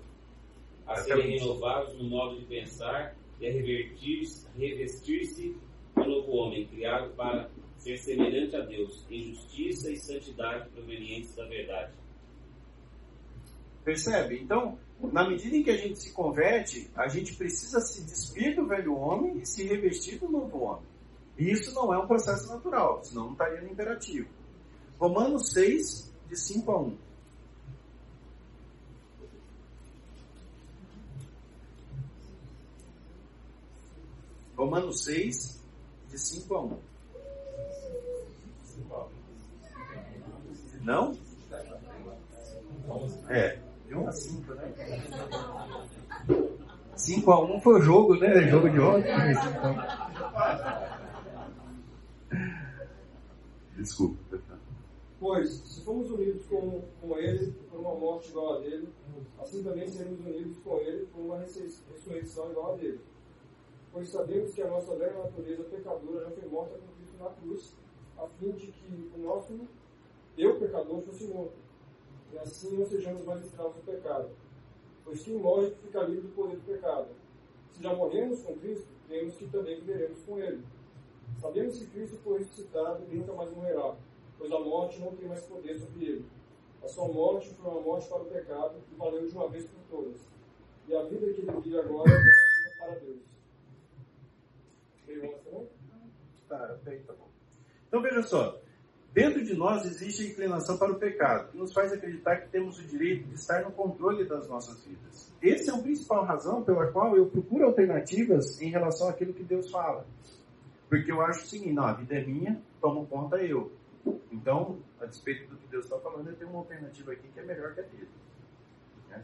A serem renovados no modo de pensar e a revestir-se do novo homem, criado para ser semelhante a Deus, em justiça e santidade provenientes da verdade. Percebe? Então, na medida em que a gente se converte, a gente precisa se despir do velho homem e se revestir do novo homem. E isso não é um processo natural, senão não estaria no imperativo. Romanos 6, de 5 a 1. Romanos 6, de 5 a 1. Não? É, de 1 a 5, né? 5 a 1 foi o jogo, né? Jogo de ontem. Desculpa. Pois, se fomos unidos com, com ele por uma morte igual a dele, assim também seremos unidos com ele por uma ressurrei- ressurreição igual a dele. Pois sabemos que a nossa velha natureza pecadora já foi morta com Cristo na cruz, a fim de que o nosso eu pecador fosse morto, e assim não sejamos mais escravos do pecado. Pois quem morre fica livre do poder do pecado. Se já morremos com Cristo, cremos que também viveremos com ele. Sabemos que Cristo foi ressuscitado e nunca mais morrerá, pois a morte não tem mais poder sobre ele. A sua morte foi uma morte para o pecado e valeu de uma vez por todas. E a vida que ele vive agora é uma vida para Deus. Tá, bem, tá bom. Então veja só, dentro de nós existe a inclinação para o pecado, que nos faz acreditar que temos o direito de estar no controle das nossas vidas. Essa é a principal razão pela qual eu procuro alternativas em relação àquilo que Deus fala. Porque eu acho o seguinte, não, a vida é minha, tomo conta eu. Então, a despeito do que Deus está falando, eu tenho uma alternativa aqui que é melhor que a dele. Né?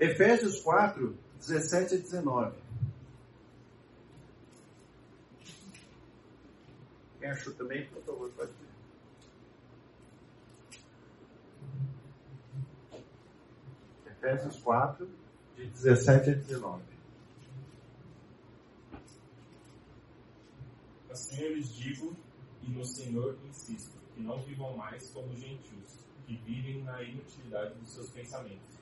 Efésios 4, 17 a 19. Quem achou também, por favor, pode ler. Efésios 4, de 17 a 19. Assim eu lhes digo, e no Senhor insisto, que não vivam mais como gentios, que vivem na inutilidade dos seus pensamentos.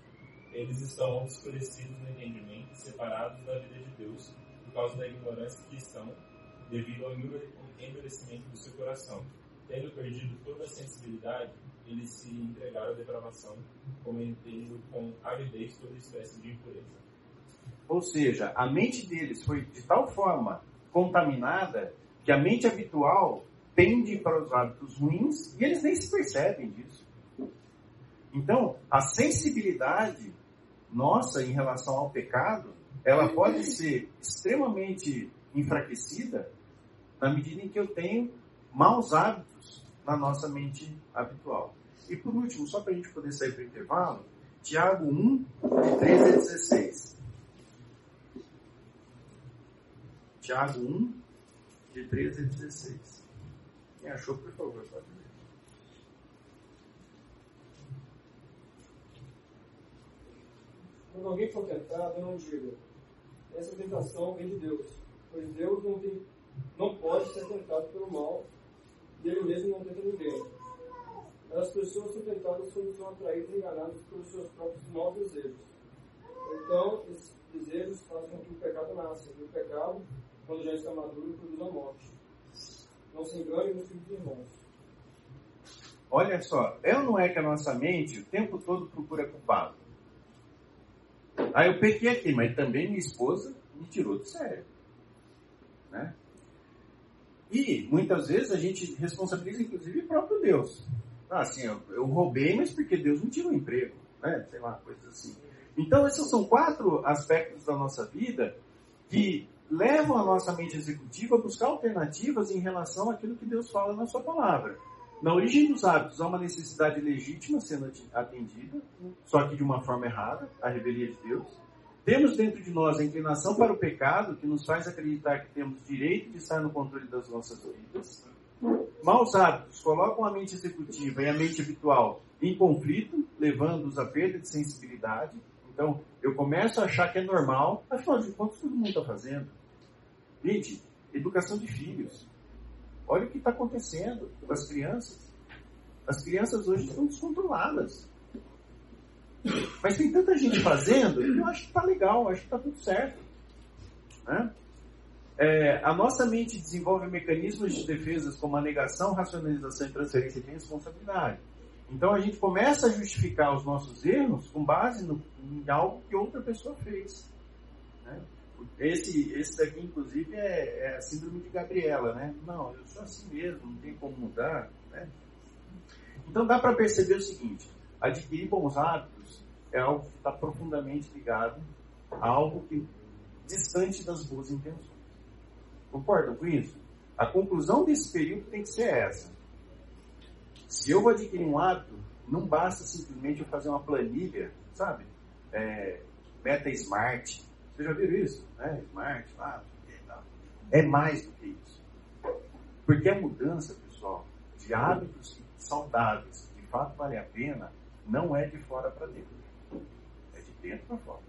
Eles estão obscurecidos no entendimento, separados da vida de Deus, por causa da ignorância que estão, devido ao endurecimento do seu coração. Tendo perdido toda a sensibilidade, eles se entregaram à depravação, cometendo com avidez toda espécie de impureza. Ou seja, a mente deles foi de tal forma contaminada que a mente habitual tende para os hábitos ruins e eles nem se percebem disso. Então, a sensibilidade nossa em relação ao pecado, ela pode ser extremamente enfraquecida na medida em que eu tenho maus hábitos na nossa mente habitual. E por último, só para a gente poder sair para o intervalo, Tiago 1, de 13 a 16. Tiago 1, de 13 a 16. Quem achou, por favor, pode ler. Quando alguém for tentado, não diga, essa tentação vem de Deus, pois Deus não, tem, não pode ser tentado pelo mal, e ele mesmo não tenta. Mas as pessoas são tentadas quando são atraídas e enganadas pelos seus próprios maus desejos. Então, esses desejos fazem com que o pecado nasça, e o pecado, quando já está maduro, produz a morte. Não se engane, meus filhos irmãos. Olha só, é ou não é que a nossa mente o tempo todo procura culpado? Aí eu peguei aqui, mas também minha esposa me tirou do sério. E muitas vezes a gente responsabiliza inclusive o próprio Deus. Ah, assim, eu, eu roubei, mas porque Deus me tirou o emprego, né? Sei lá, coisas assim. Então, esses são quatro aspectos da nossa vida que levam a nossa mente executiva a buscar alternativas em relação àquilo que Deus fala na sua palavra. Na origem dos hábitos há uma necessidade legítima sendo atendida, só que de uma forma errada, a revelia de Deus. Temos dentro de nós a inclinação para o pecado, que nos faz acreditar que temos direito de estar no controle das nossas vidas. Maus hábitos colocam a mente executiva e a mente habitual em conflito, levando-os à perda de sensibilidade. Então, eu começo a achar que é normal, afinal de contas, todo mundo está fazendo. Gente, educação de filhos. Olha o que está acontecendo com as crianças. As crianças hoje estão descontroladas. Mas tem tanta gente fazendo, eu acho que está legal, acho que está tudo certo. Né? É, a nossa mente desenvolve mecanismos de defesas como a negação, racionalização e transferência de responsabilidade. Então a gente começa a justificar os nossos erros com base no, em algo que outra pessoa fez. Né? Esse, esse daqui, inclusive, é, é, a síndrome de Gabriela, né? Não, eu sou assim mesmo, não tem como mudar. Né? Então dá para perceber o seguinte: adquirir bons hábitos é algo que está profundamente ligado a algo que distante das boas intenções. Concordam com isso? A conclusão desse período tem que ser essa. Se eu vou adquirir um hábito, não basta simplesmente eu fazer uma planilha, sabe? É, meta Smart. Vocês já viram isso? Né? Smart, lá, é mais do que isso. Porque a mudança, pessoal, de hábitos saudáveis, que de fato vale a pena, não é de fora para dentro. De dentro para fora.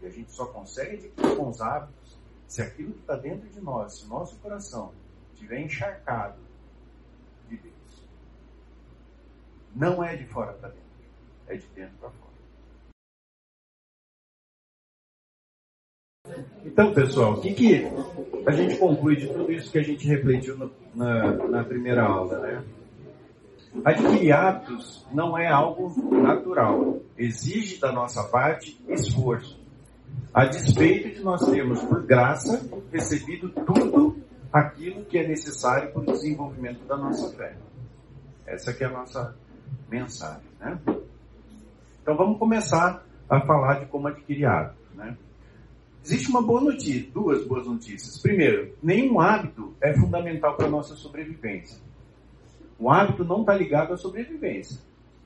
E a gente só consegue adquirir bons hábitos se aquilo que está dentro de nós, se o nosso coração estiver encharcado de Deus, não é de fora para dentro, é de dentro para fora. Então, pessoal, o que, que a gente conclui de tudo isso que a gente refletiu na, na primeira aula, né? Adquirir hábitos não é algo natural, exige da nossa parte esforço a despeito de nós termos, por graça, recebido tudo aquilo que é necessário para o desenvolvimento da nossa fé. Essa é a nossa mensagem. Né? Então vamos começar a falar de como adquirir hábitos. Né? Existe uma boa notícia, duas boas notícias. Primeiro, nenhum hábito é fundamental para a nossa sobrevivência. O hábito não está ligado à sobrevivência.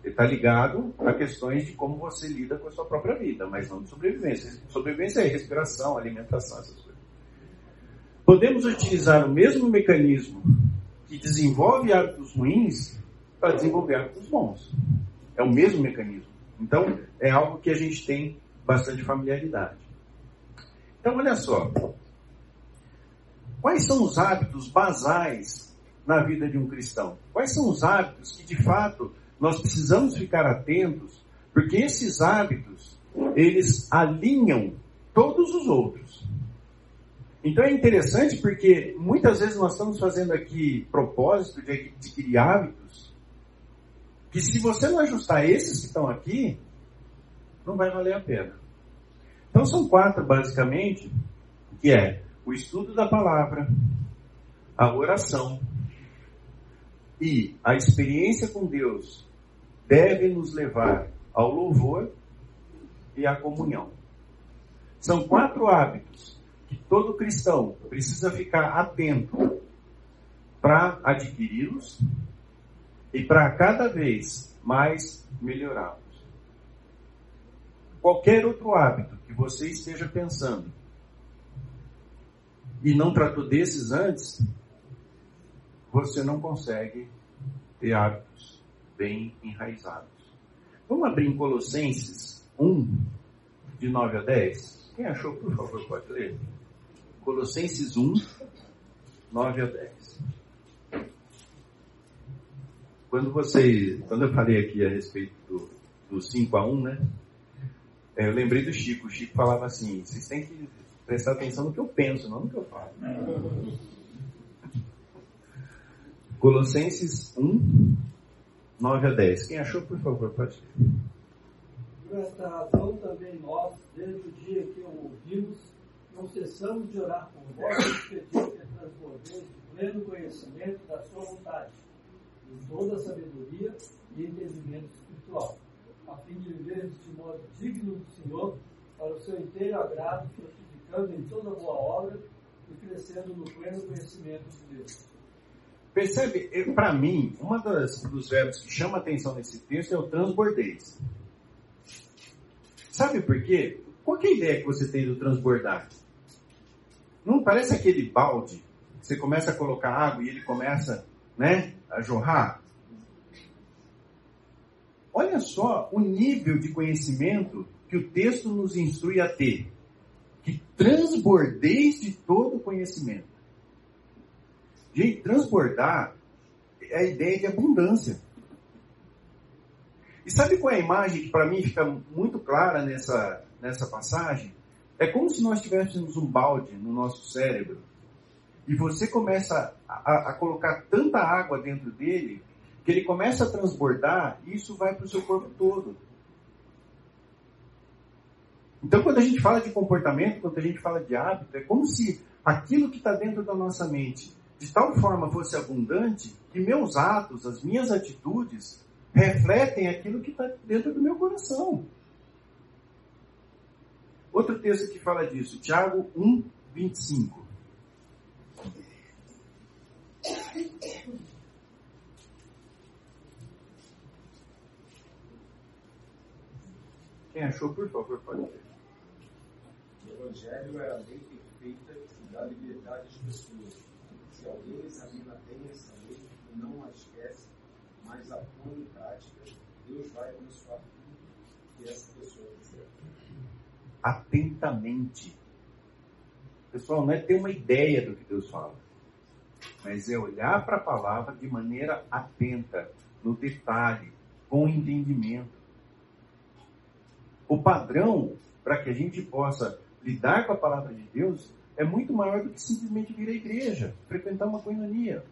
Ele está ligado a questões de como você lida com a sua própria vida, mas não de sobrevivência. Sobrevivência é respiração, alimentação, essas coisas. Podemos utilizar o mesmo mecanismo que desenvolve hábitos ruins para desenvolver hábitos bons. É o mesmo mecanismo. Então, é algo que a gente tem bastante familiaridade. Então, olha só. Quais são os hábitos basais na vida de um cristão? Quais são os hábitos que, de fato, nós precisamos ficar atentos, porque esses hábitos, eles alinham todos os outros. Então é interessante porque muitas vezes nós estamos fazendo aqui propósito de adquirir hábitos que se você não ajustar esses que estão aqui, não vai valer a pena. Então são quatro basicamente, que é o estudo da palavra, a oração e a experiência com Deus deve nos levar ao louvor e à comunhão. São quatro hábitos que todo cristão precisa ficar atento para adquiri-los e para cada vez mais melhorá-los. Qualquer outro hábito que você esteja pensando e não tratou desses antes, você não consegue ter hábitos bem enraizados. Vamos abrir em Colossenses 1, de 9 a 10? Quem achou, por favor, pode ler. Colossenses 1, 9 a 10. Quando você, quando eu falei aqui a respeito do, do 5 a 1, né? é, Eu lembrei do Chico. O Chico falava assim: vocês têm que prestar atenção no que eu penso, não no que eu falo. Colossenses 1, 9 a 10. Quem achou, por favor, pode. Por esta razão também nós, desde o dia que o ouvimos, não cessamos de orar por vós e pedir que transbordeis de pleno conhecimento da sua vontade, em toda a sabedoria e entendimento espiritual, a fim de viver de modo digno do Senhor, para o seu inteiro agrado, frutificando em toda boa obra e crescendo no pleno conhecimento de Deus. Percebe? Para mim, um dos verbos que chama atenção nesse texto é o transbordez. Sabe por quê? Qual que é a ideia que você tem do transbordar? Não parece aquele balde que você começa a colocar água e ele começa, né, a jorrar? Olha só o nível de conhecimento que o texto nos instrui a ter. Que transbordeis de todo conhecimento. Gente, transbordar é a ideia de abundância. E sabe qual é a imagem que para mim fica muito clara nessa, nessa passagem? É como se nós tivéssemos um balde no nosso cérebro e você começa a, a colocar tanta água dentro dele que ele começa a transbordar e isso vai para o seu corpo todo. Então, quando a gente fala de comportamento, quando a gente fala de hábito, é como se aquilo que está dentro da nossa mente de tal forma fosse abundante que meus atos, as minhas atitudes, refletem aquilo que está dentro do meu coração. Outro texto que fala disso, Tiago 1, 25. Quem achou, por favor, pode ler. O Evangelho é a lei perfeita que dá liberdade às pessoas. Se alguém examina bem essa lei e não a esquece, mas a põe em prática, Deus vai abençoar tudo que essa pessoa fizer. Atentamente. Pessoal, não é ter uma ideia do que Deus fala, mas é olhar para a palavra de maneira atenta, no detalhe, com entendimento. O padrão para que a gente possa lidar com a palavra de Deus é muito maior do que simplesmente vir à igreja, frequentar uma coinonia.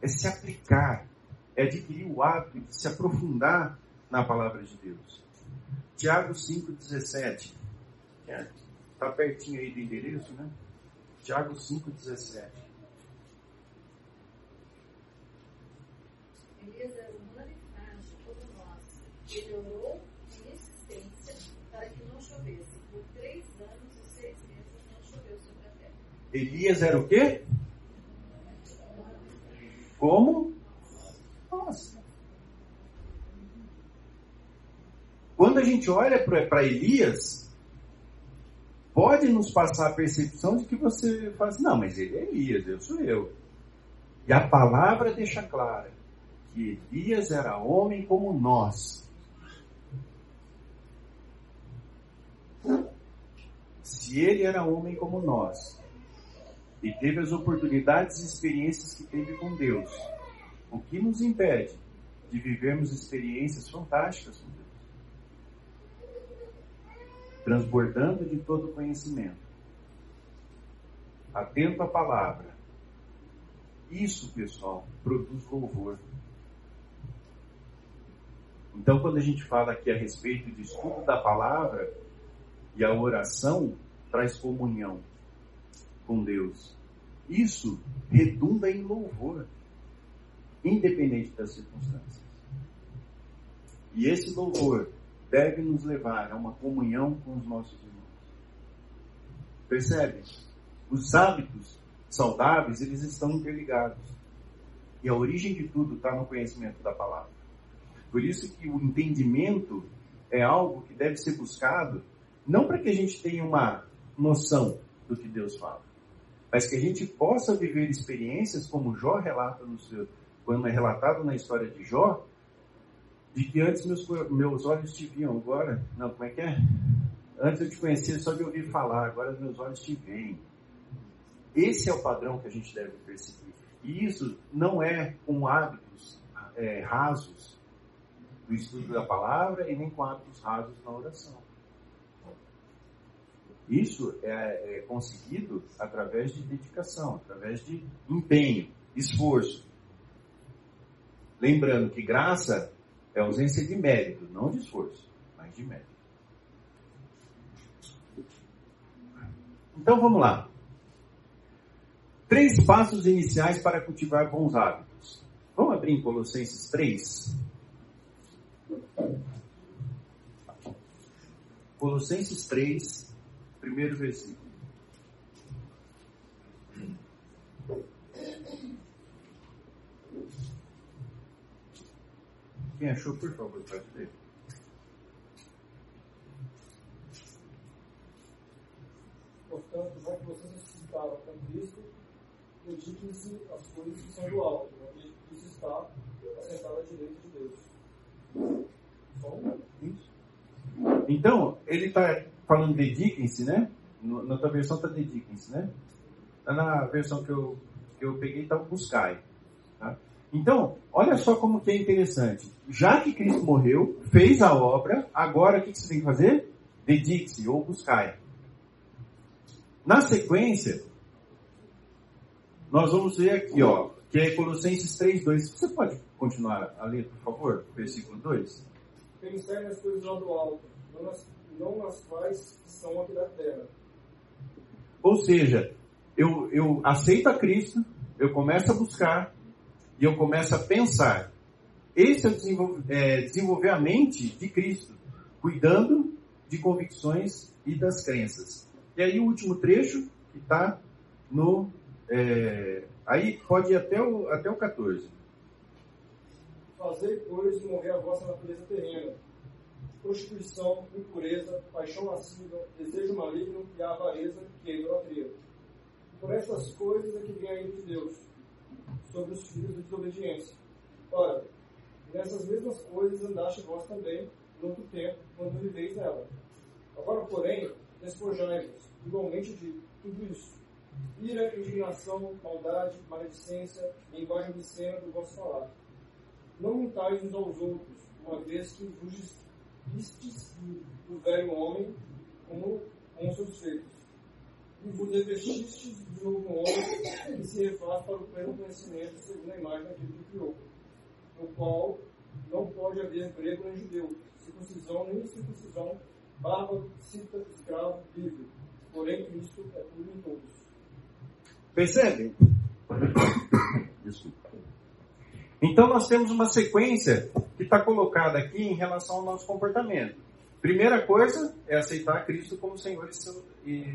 É se aplicar, é adquirir o hábito de se aprofundar na palavra de Deus. Tiago 5,17. Está pertinho aí do endereço, né? Tiago 5,17. Elias era humano e frágil como nós. Ele orou em insistência para que não chovesse. Por três anos e seis meses não choveu sobre a terra. Elias era o quê? Como? Nossa. Quando a gente olha para Elias, pode nos passar a percepção de que você fala assim, não, mas ele é Elias, eu sou eu. E a palavra deixa clara que Elias era homem como nós. Se ele era homem como nós, e teve as oportunidades e experiências que teve com Deus, o que nos impede de vivermos experiências fantásticas com Deus? Transbordando de todo conhecimento, atento à palavra. Isso, pessoal, produz louvor. Então, quando a gente fala aqui a respeito de estudo da palavra e a oração, traz comunhão com Deus. Isso redunda em louvor, independente das circunstâncias. E esse louvor deve nos levar a uma comunhão com os nossos irmãos. Percebe? Os hábitos saudáveis, eles estão interligados. E a origem de tudo está no conhecimento da palavra. Por isso que o entendimento é algo que deve ser buscado, não para que a gente tenha uma noção, do que Deus fala. Mas que a gente possa viver experiências como Jó relata no seu, quando é relatado na história de Jó, de que antes meus, meus olhos te viam, agora, não, como é que é? Antes eu te conhecia só de ouvir falar, agora meus olhos te veem. Esse é o padrão que a gente deve perseguir. E isso não é com hábitos é, rasos do estudo da palavra e nem com hábitos rasos na oração. Isso é, é conseguido através de dedicação, através de empenho, esforço. Lembrando que graça é ausência de mérito, não de esforço, mas de mérito. Então vamos lá. Três passos iniciais para cultivar bons hábitos. Vamos abrir em Colossenses 3. Colossenses 3, primeiro versículo. Quem achou, por favor, pode ler. Portanto, já que vocês ressuscitaram com Cristo, dediquem-se às coisas que são do alto, onde Cristo está assentado à direita de Deus. Bom. Então, ele está falando dediquem-se, né? Na tua versão está dediquem-se, né? Na versão que eu, que eu peguei está buscai. Tá? Então, olha só como que é interessante. Já que Cristo morreu, fez a obra, agora o que que você tem que fazer? Dedique-se ou buscai. Na sequência, nós vamos ver aqui, ó, que é Colossenses 3:2. Você pode continuar a ler, por favor, versículo 2? pensai nas coisas lá do alto, não nas, não nas quais são aqui da terra. Ou seja, eu, eu aceito a Cristo, eu começo a buscar e eu começo a pensar. Esse é o desenvolver, é, desenvolver a mente de Cristo, cuidando de convicções e das crenças. E aí o último trecho que está no. é, aí pode ir até o, até o 14. Fazei, pois, morrer a vossa natureza terrena. Prostituição, impureza, paixão lasciva, desejo maligno e a avareza, que é idolatria. Por estas coisas é que vem a ira de Deus, sobre os filhos de desobediência. Ora, nessas mesmas coisas andaste vós também, no outro tempo, quando viveis nela. Agora, porém, despojai-vos, igualmente de tudo isso. Ira, indignação, maldade, maledicência, linguagem obscena do vosso falar. Não mintais uns aos outros, uma vez que vos vistes do velho homem como com seus feitos. E vos revestistes do novo homem que se refaz para o pleno conhecimento segundo a imagem daquele que criou, no qual não pode haver grego nem judeu, circuncisão nem circuncisão, bárbaro, cita, escravo, livre. Porém, Cristo é tudo em todos. Percebe? Desculpa. Então nós temos uma sequência que está colocada aqui em relação ao nosso comportamento. Primeira coisa é aceitar Cristo como Senhor e Sal-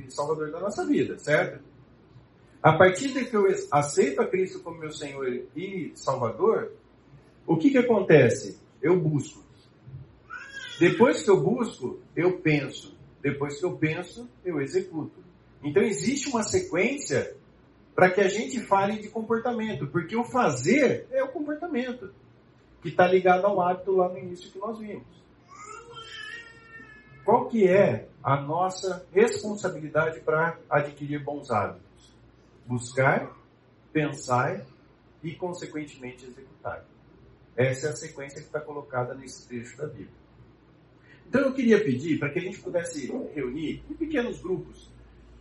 Salvador da nossa vida, certo? A partir de que eu aceito a Cristo como meu Senhor e Salvador, o que, que acontece? Eu busco. Depois que eu busco, eu penso. Depois que eu penso, eu executo. Então existe uma sequência para que a gente fale de comportamento, porque o fazer é o comportamento, que está ligado ao hábito lá no início que nós vimos. Qual que é a nossa responsabilidade para adquirir bons hábitos? Buscar, pensar e, consequentemente, executar. Essa é a sequência que está colocada nesse trecho da Bíblia. Então eu queria pedir para que a gente pudesse reunir em pequenos grupos,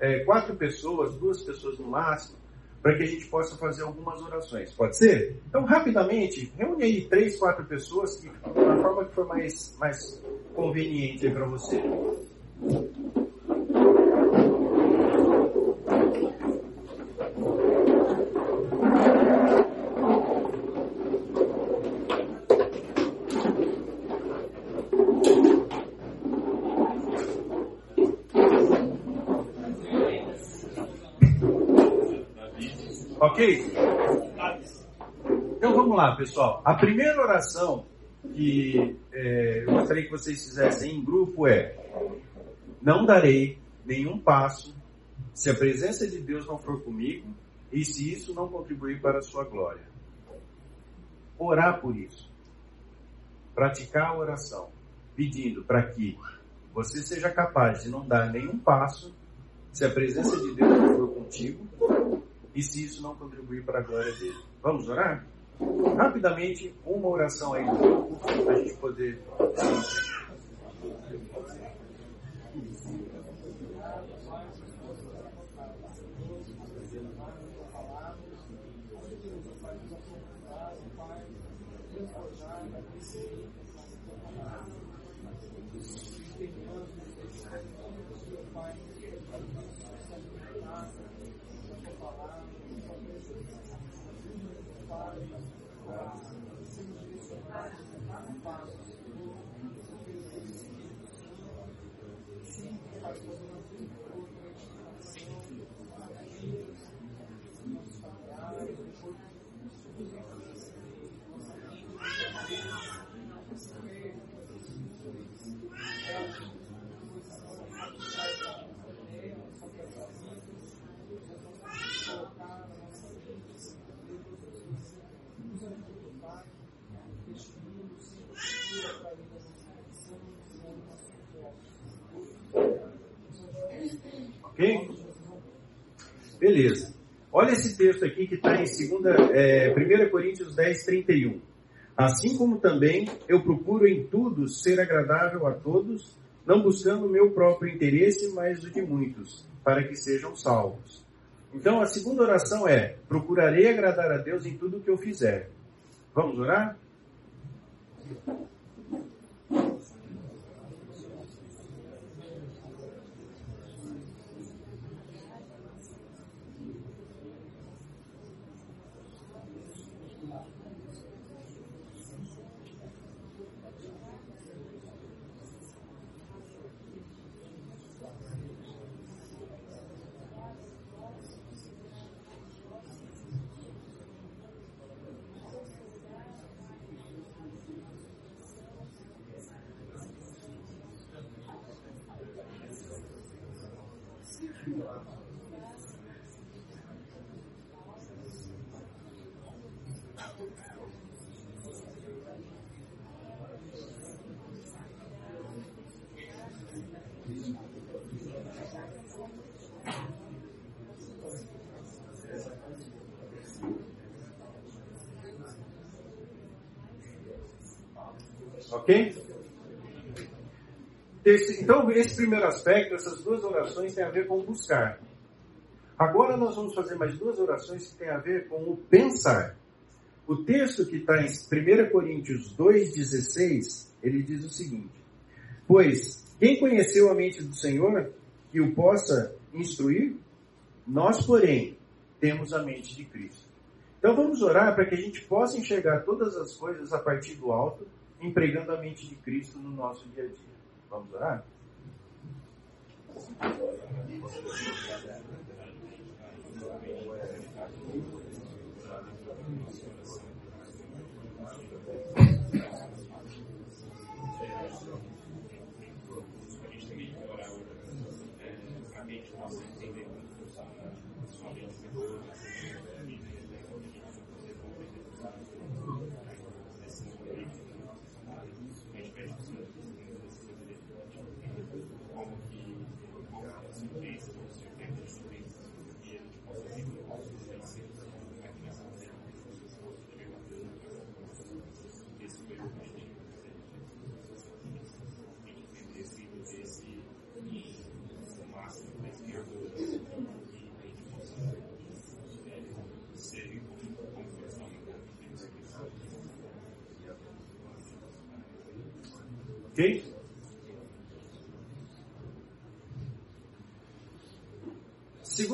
é, quatro pessoas, duas pessoas no máximo, para que a gente possa fazer algumas orações. Pode ser? Então, rapidamente, reúne aí três, quatro pessoas, que, da forma que for mais, mais conveniente para você. Ok? Então vamos lá, pessoal. A primeira oração que é, eu gostaria que vocês fizessem em grupo é: Não darei nenhum passo se a presença de Deus não for comigo e se isso não contribuir para a sua glória. Orar por isso. Praticar a oração, pedindo para que você seja capaz de não dar nenhum passo se a presença de Deus não for contigo e se isso não contribuir para a glória dele. Vamos orar? Rapidamente, uma oração aí para a gente poder. Ok? Beleza. Olha esse texto aqui que está em segunda, é, 1 Coríntios 10, 31. Assim como também eu procuro em tudo ser agradável a todos, não buscando o meu próprio interesse, mas o de muitos, para que sejam salvos. Então a segunda oração é: procurarei agradar a Deus em tudo o que eu fizer. Vamos orar? Ok? Esse, então, esse primeiro aspecto, essas duas orações têm a ver com buscar. Agora nós vamos fazer mais duas orações que têm a ver com o pensar. O texto que está em 1 Coríntios 2,16, ele diz o seguinte: Pois quem conheceu a mente do Senhor que o possa instruir? Nós, porém, temos a mente de Cristo. Então vamos orar para que a gente possa enxergar todas as coisas a partir do alto, empregando a mente de Cristo no nosso dia a dia. Vamos orar? Ok?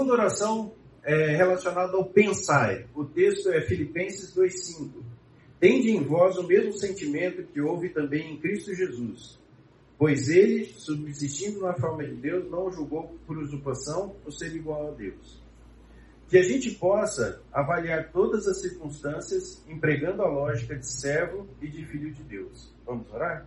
Segunda oração é relacionada ao pensar. O texto é Filipenses 2,5. Tende em vós o mesmo sentimento que houve também em Cristo Jesus. Pois ele, subsistindo na forma de Deus, não julgou por usurpação o ser igual a Deus. Que a gente possa avaliar todas as circunstâncias empregando a lógica de servo e de filho de Deus. Vamos orar?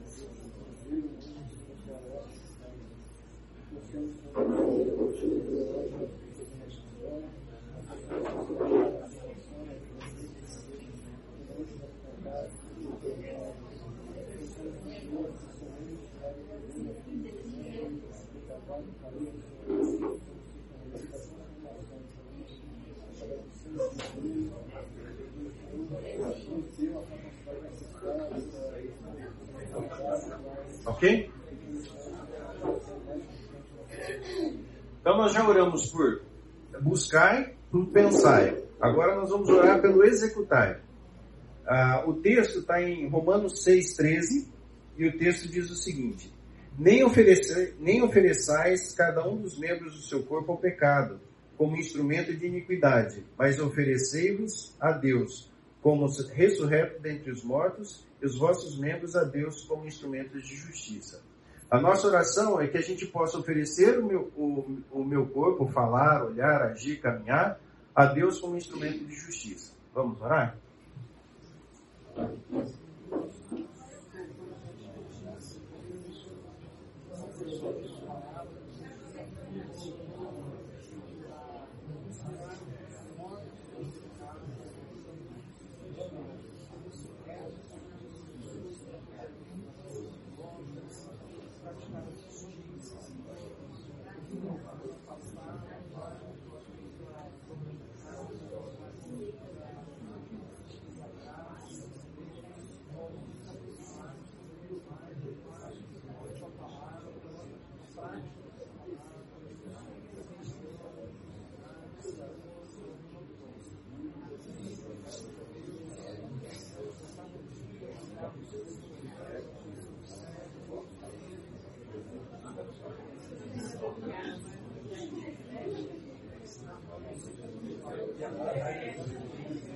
Ok? Então nós oramos por buscar, por pensar. Agora nós vamos orar pelo executar. Ah, o texto está em Romanos 6,13 e o texto diz o seguinte: nem, oferecer, nem ofereçais cada um dos membros do seu corpo ao pecado, como instrumento de iniquidade, mas oferecei-vos a Deus como ressurreto dentre os mortos e os vossos membros a Deus como instrumentos de justiça. A nossa oração é que a gente possa oferecer o meu, o, o meu corpo, falar, olhar, agir, caminhar, a Deus como instrumento de justiça. Vamos orar?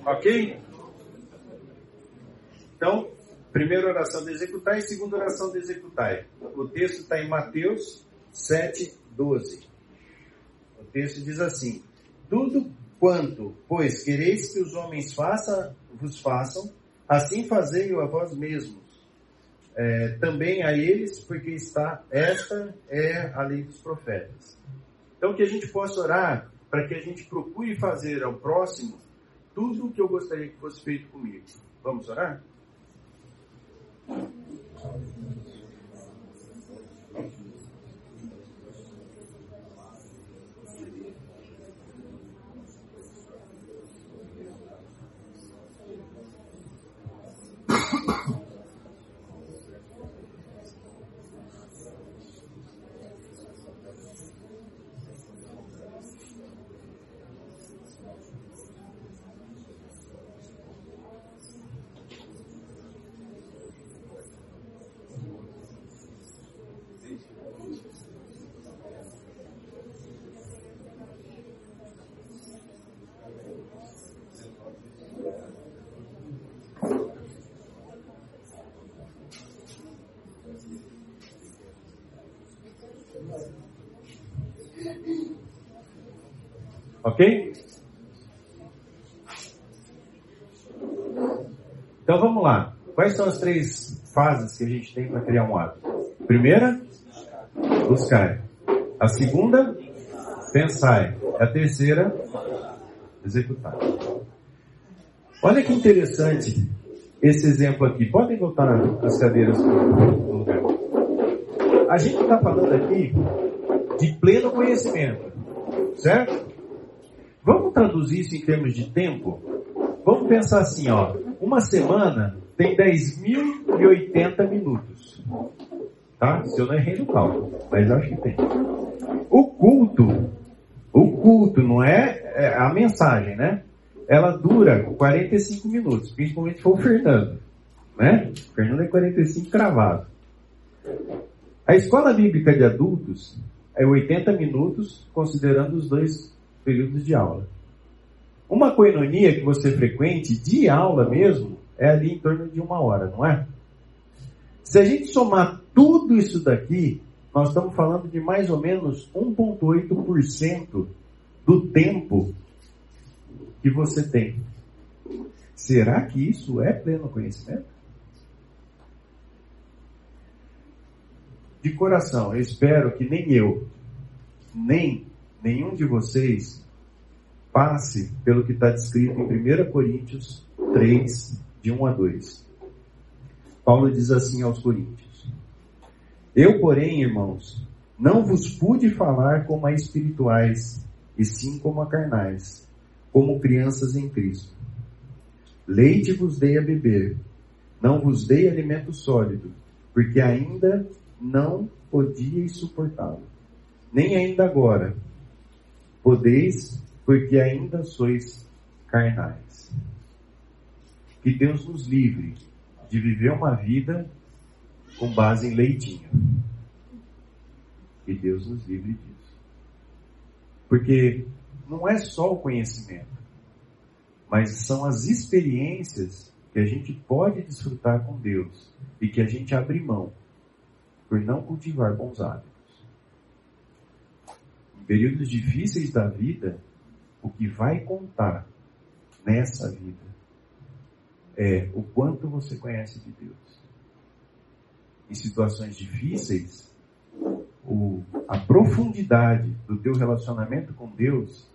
Ok? Então, primeira oração de executar e segunda oração de executar. O texto está em Mateus 7, 12. O texto diz assim: Tudo quanto, pois, quereis que os homens façam, vos façam, assim fazei-o a vós mesmos. É, também a eles, porque está, esta é a lei dos profetas. Então, que a gente possa orar para que a gente procure fazer ao próximo tudo o que eu gostaria que fosse feito comigo. Vamos orar? Ok? Então vamos lá. Quais são as três fases que a gente tem para criar um hábito? Primeira, buscar. A segunda, pensar. A terceira, executar. Olha que interessante esse exemplo aqui. Podem voltar as cadeiras no lugar. A gente está falando aqui de pleno conhecimento, certo? Vamos traduzir isso em termos de tempo? Vamos pensar assim, ó. Uma semana tem 10.080 minutos. Tá? Se eu não errei no cálculo, mas acho que tem. O culto, o culto não é, é a mensagem, né? Ela dura 45 minutos, principalmente for o Fernando. Né? Fernando é 45 cravado. A escola bíblica de adultos é 80 minutos, considerando os dois períodos de aula. Uma coinonia que você frequente, de aula mesmo, é ali em torno de uma hora, não é? Se a gente somar tudo isso daqui, nós estamos falando de mais ou menos 1,8% do tempo que você tem. Será que isso é pleno conhecimento? De coração, eu espero que nem eu, nem nenhum de vocês passe pelo que está descrito em 1 Coríntios 3, de 1 a 2. Paulo diz assim aos Coríntios: Eu, porém, irmãos, não vos pude falar como a espirituais, e sim como a carnais, como crianças em Cristo. Leite vos dei a beber, não vos dei alimento sólido, porque ainda não podíeis suportá-lo. Nem ainda agora podeis, porque ainda sois carnais. Que Deus nos livre de viver uma vida com base em leitinho. Que Deus nos livre disso. Porque não é só o conhecimento, mas são as experiências que a gente pode desfrutar com Deus e que a gente abre mão por não cultivar bons hábitos. Períodos difíceis da vida, o que vai contar nessa vida é o quanto você conhece de Deus. Em situações difíceis, o, a profundidade do teu relacionamento com Deus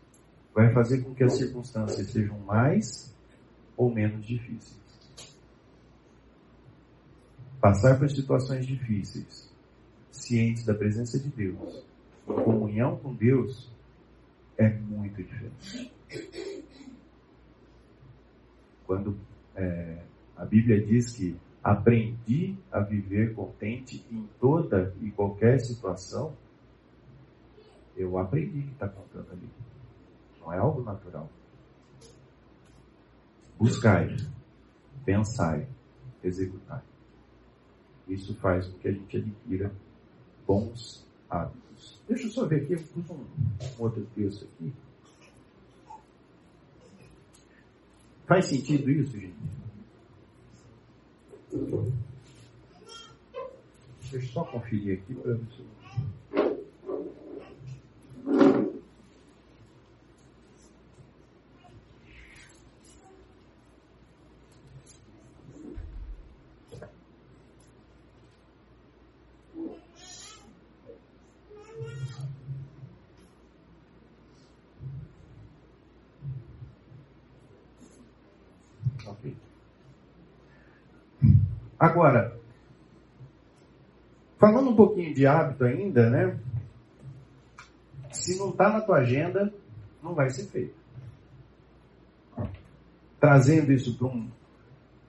vai fazer com que as circunstâncias sejam mais ou menos difíceis. Passar por situações difíceis, cientes da presença de Deus, comunhão com Deus, é muito diferente. Quando é, a Bíblia diz que aprendi a viver contente em toda e qualquer situação, eu aprendi que está contando ali. Não é algo natural. Buscai, pensai, executai. Isso faz com que a gente adquira bons hábitos. Deixa eu só ver aqui, eu um, um outro texto aqui. Faz sentido isso, gente? Deixa eu só conferir aqui para ver se Agora, falando um pouquinho de hábito ainda, né? Se não está na tua agenda, não vai ser feito. Trazendo isso para um,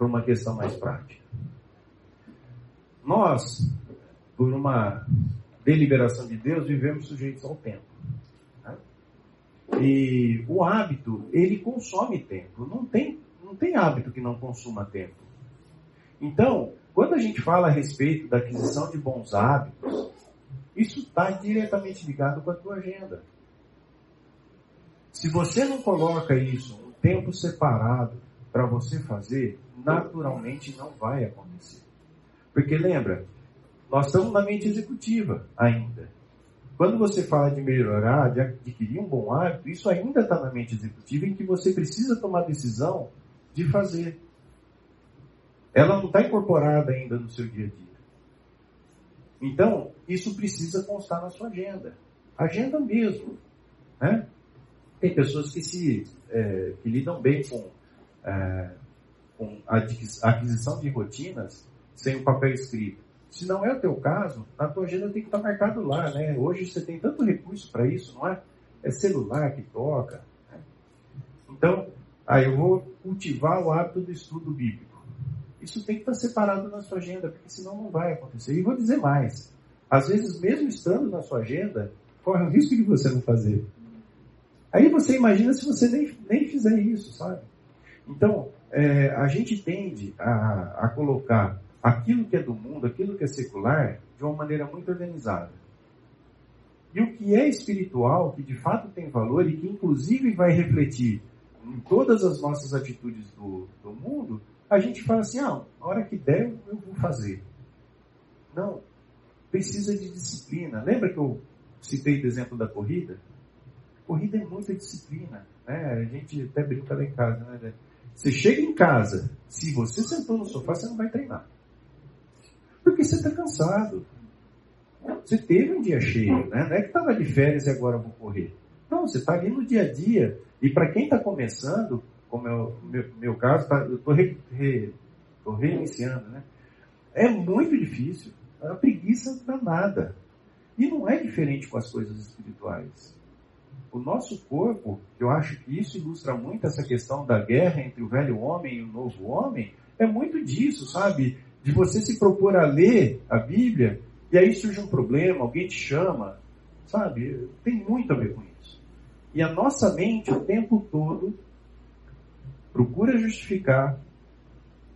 uma questão mais prática. Nós, por uma deliberação de Deus, vivemos sujeitos ao tempo. Né? E o hábito, ele consome tempo. Não tem, não tem hábito que não consuma tempo. Então, quando a gente fala a respeito da aquisição de bons hábitos, isso está diretamente ligado com a tua agenda. Se você não coloca isso um tempo separado para você fazer, naturalmente não vai acontecer. Porque lembra, nós estamos na mente executiva ainda. Quando você fala de melhorar, de adquirir um bom hábito, isso ainda está na mente executiva em que você precisa tomar decisão de fazer. Ela não está incorporada ainda no seu dia a dia. Então, isso precisa constar na sua agenda. Agenda mesmo. Né? Tem pessoas que se é, que lidam bem com, é, com a aquisição de rotinas sem o papel escrito. Se não é o teu caso, a tua agenda tem que estar marcado lá, né? Hoje você tem tanto recurso para isso, não é? É celular que toca. Né? Então, aí eu vou cultivar o hábito do estudo bíblico. Isso tem que estar separado na sua agenda, porque senão não vai acontecer. E vou dizer mais. Às vezes, mesmo estando na sua agenda, corre o risco de você não fazer. Aí você imagina se você nem, nem fizer isso, sabe? Então, é, a gente tende a, a colocar aquilo que é do mundo, aquilo que é secular, de uma maneira muito organizada. E o que é espiritual, que de fato tem valor e que inclusive vai refletir em todas as nossas atitudes do, do mundo, a gente fala assim, ah, na hora que der eu vou fazer. Não, precisa de disciplina. Lembra que eu citei o exemplo da corrida? Corrida é muita disciplina. Né? A gente até brinca lá em casa. Né? Você chega em casa, se você sentou no sofá, você não vai treinar. Porque você está cansado. Você teve um dia cheio, né? Não é que estava de férias e agora vou correr. Não, você está ali no dia a dia. E para quem está começando, como é o meu, meu caso, tá, eu estou re, re, reiniciando, né? É muito difícil. É uma preguiça danada. E não é diferente com as coisas espirituais. O nosso corpo, eu acho que isso ilustra muito essa questão da guerra entre o velho homem e o novo homem, é muito disso, sabe? De você se propor a ler a Bíblia e aí surge um problema, alguém te chama, sabe? Tem muito a ver com isso. E a nossa mente o tempo todo procura justificar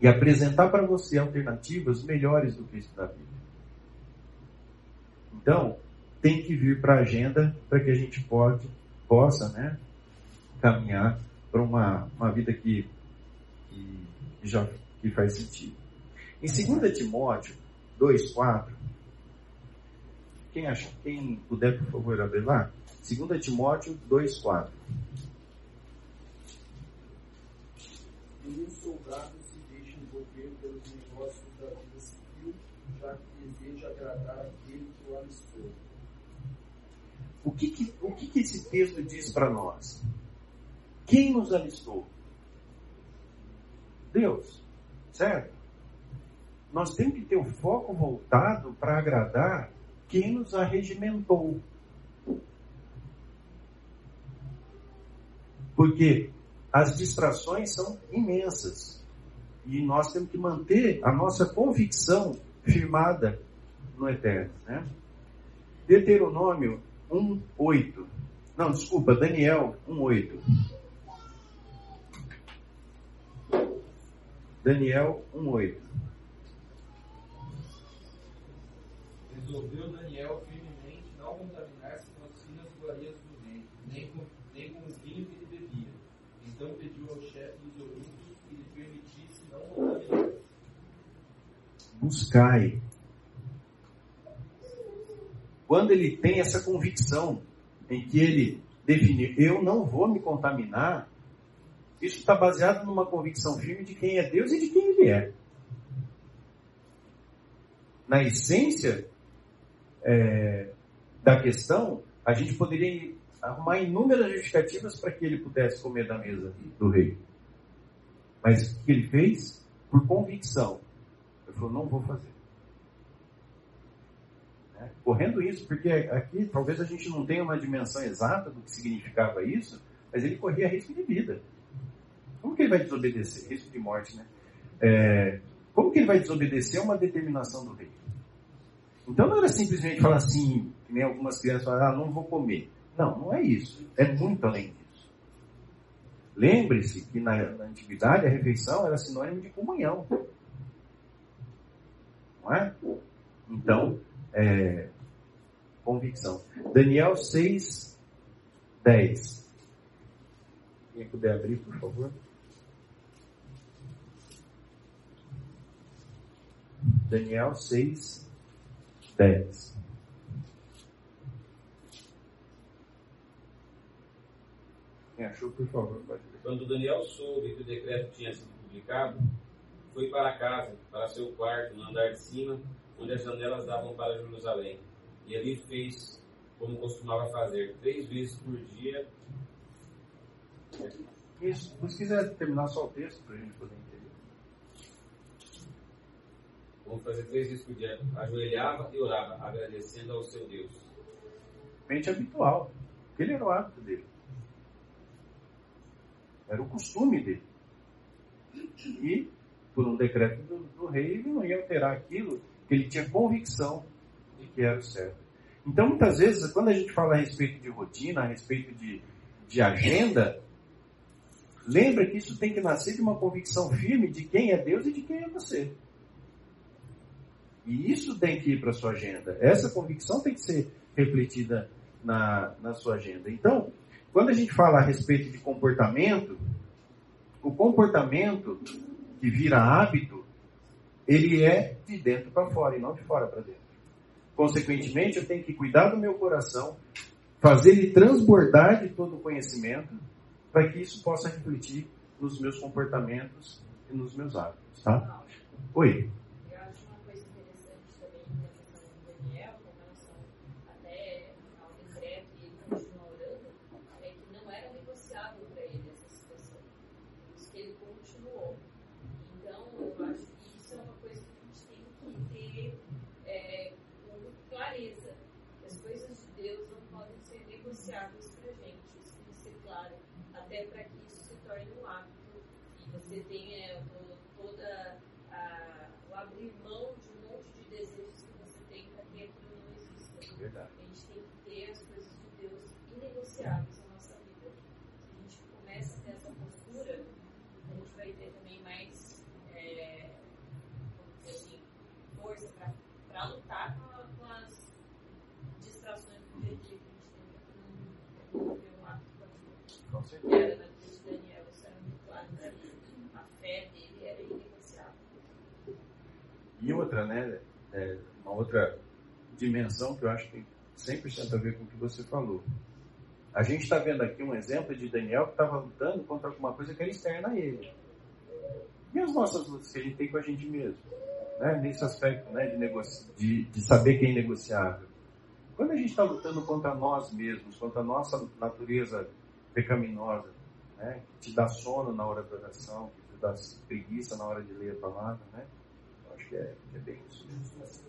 e apresentar para você alternativas melhores do que isso da Bíblia. Então, tem que vir para a agenda para que a gente pode, possa né, caminhar para uma, uma vida que, que, já, que faz sentido. Em 2 Timóteo 2,4, quem, quem puder, por favor, abrir lá. 2 Timóteo 2,4. Nenhum soldado se deixa envolver pelos negócios da vida civil, já que deseja agradar aquele que o alistou. O que, que, o que, que esse texto diz para nós? Quem nos alistou? Deus, certo? Nós temos que ter o foco voltado para agradar quem nos arregimentou. Porque as distrações são imensas. E nós temos que manter a nossa convicção firmada no eterno. Né? Deuteronômio 1,8. Não, desculpa, Daniel 1,8. Daniel 1,8. Resolveu Daniel firmemente não contaminar-se com as finas iguarias do rei, nem com, nem com o vinho que ele bebia. Então pediu ao chefe dos eunucos que lhe permitisse não contaminar-se. Buscai. Quando ele tem essa convicção em que ele definiu, eu não vou me contaminar, isso está baseado numa convicção firme de quem é Deus e de quem ele é. Na essência, é, da questão, a gente poderia arrumar inúmeras justificativas para que ele pudesse comer da mesa do rei. Mas o que ele fez? Por convicção. Falou, não vou fazer. Né? Correndo isso, porque aqui talvez a gente não tenha uma dimensão exata do que significava isso, mas ele corria risco de vida. Como que ele vai desobedecer? Risco de morte, né? É, como que ele vai desobedecer uma determinação do rei? Então não era simplesmente falar assim, que nem algumas crianças falam, ah, não vou comer. Não, não é isso. É muito além disso. Lembre-se que na, na antiguidade a refeição era sinônimo de comunhão. Não é? Então, é, convicção. Daniel 6, 10. Quem puder abrir, por favor. Daniel 6, 10. Quem achou, por favor, pode ler. Quando Daniel soube que o decreto tinha sido publicado, foi para casa, para seu quarto, no andar de cima, onde as janelas davam para Jerusalém. E ali fez como costumava fazer, três vezes por dia. Isso, se quiser terminar só o texto para a gente poder entender. Vamos fazer três vezes por dia. Ajoelhava e orava, agradecendo ao seu Deus. Mente habitual. Ele era o hábito dele. Era o costume dele. E, por um decreto do, do rei, ele não ia alterar aquilo que ele tinha convicção de que era o certo. Então, muitas vezes, quando a gente fala a respeito de rotina, a respeito de, de agenda, lembra que isso tem que nascer de uma convicção firme de quem é Deus e de quem é você. E isso tem que ir para a sua agenda. Essa convicção tem que ser refletida na, na sua agenda. Então, quando a gente fala a respeito de comportamento, o comportamento que vira hábito, ele é de dentro para fora e não de fora para dentro. Consequentemente, eu tenho que cuidar do meu coração, fazer ele transbordar de todo o conhecimento, para que isso possa refletir nos meus comportamentos e nos meus hábitos, tá? Oi. Eu acho uma coisa interessante também na questão do Daniel, com relação até ao decreto e ele continua orando, é que não era negociável para ele essa situação. Por isso que ele continuou. Então, eu acho que isso é uma coisa que a gente tem que ter é, com clareza. Que as coisas de Deus não podem ser negociáveis para a gente. Isso tem que ser claro, até para que isso se torne um hábito e você tenha to- toda a, o abrir mão de um monte de desejos que você tem para que aquilo não exista. Verdade. A gente tem que ter as coisas de Deus inegociáveis na nossa vida. Se a gente começa a ter essa postura, a gente vai ter também mais é, vamos dizer assim, força para lutar com, a- com as distrações do dia a dia que a gente tem para não ter um hábito da vida. Com E certeza. era na vida de Daniel, isso era muito claro para mim. A fé dele era inegociável. E outra, né? é, uma outra dimensão que eu acho que tem 100% a ver com o que você falou. A gente está vendo aqui um exemplo de Daniel que estava lutando contra alguma coisa que era externa a ele. E as nossas lutas que a gente tem com a gente mesmo? Né? Nesse aspecto né, de, negoci... de, de saber que é inegociável. Quando a gente está lutando contra nós mesmos, contra a nossa natureza pecaminosa, né, que te dá sono na hora da oração, que te dá preguiça na hora de ler a palavra, né? Eu acho que é, que é bem isso. Mesmo.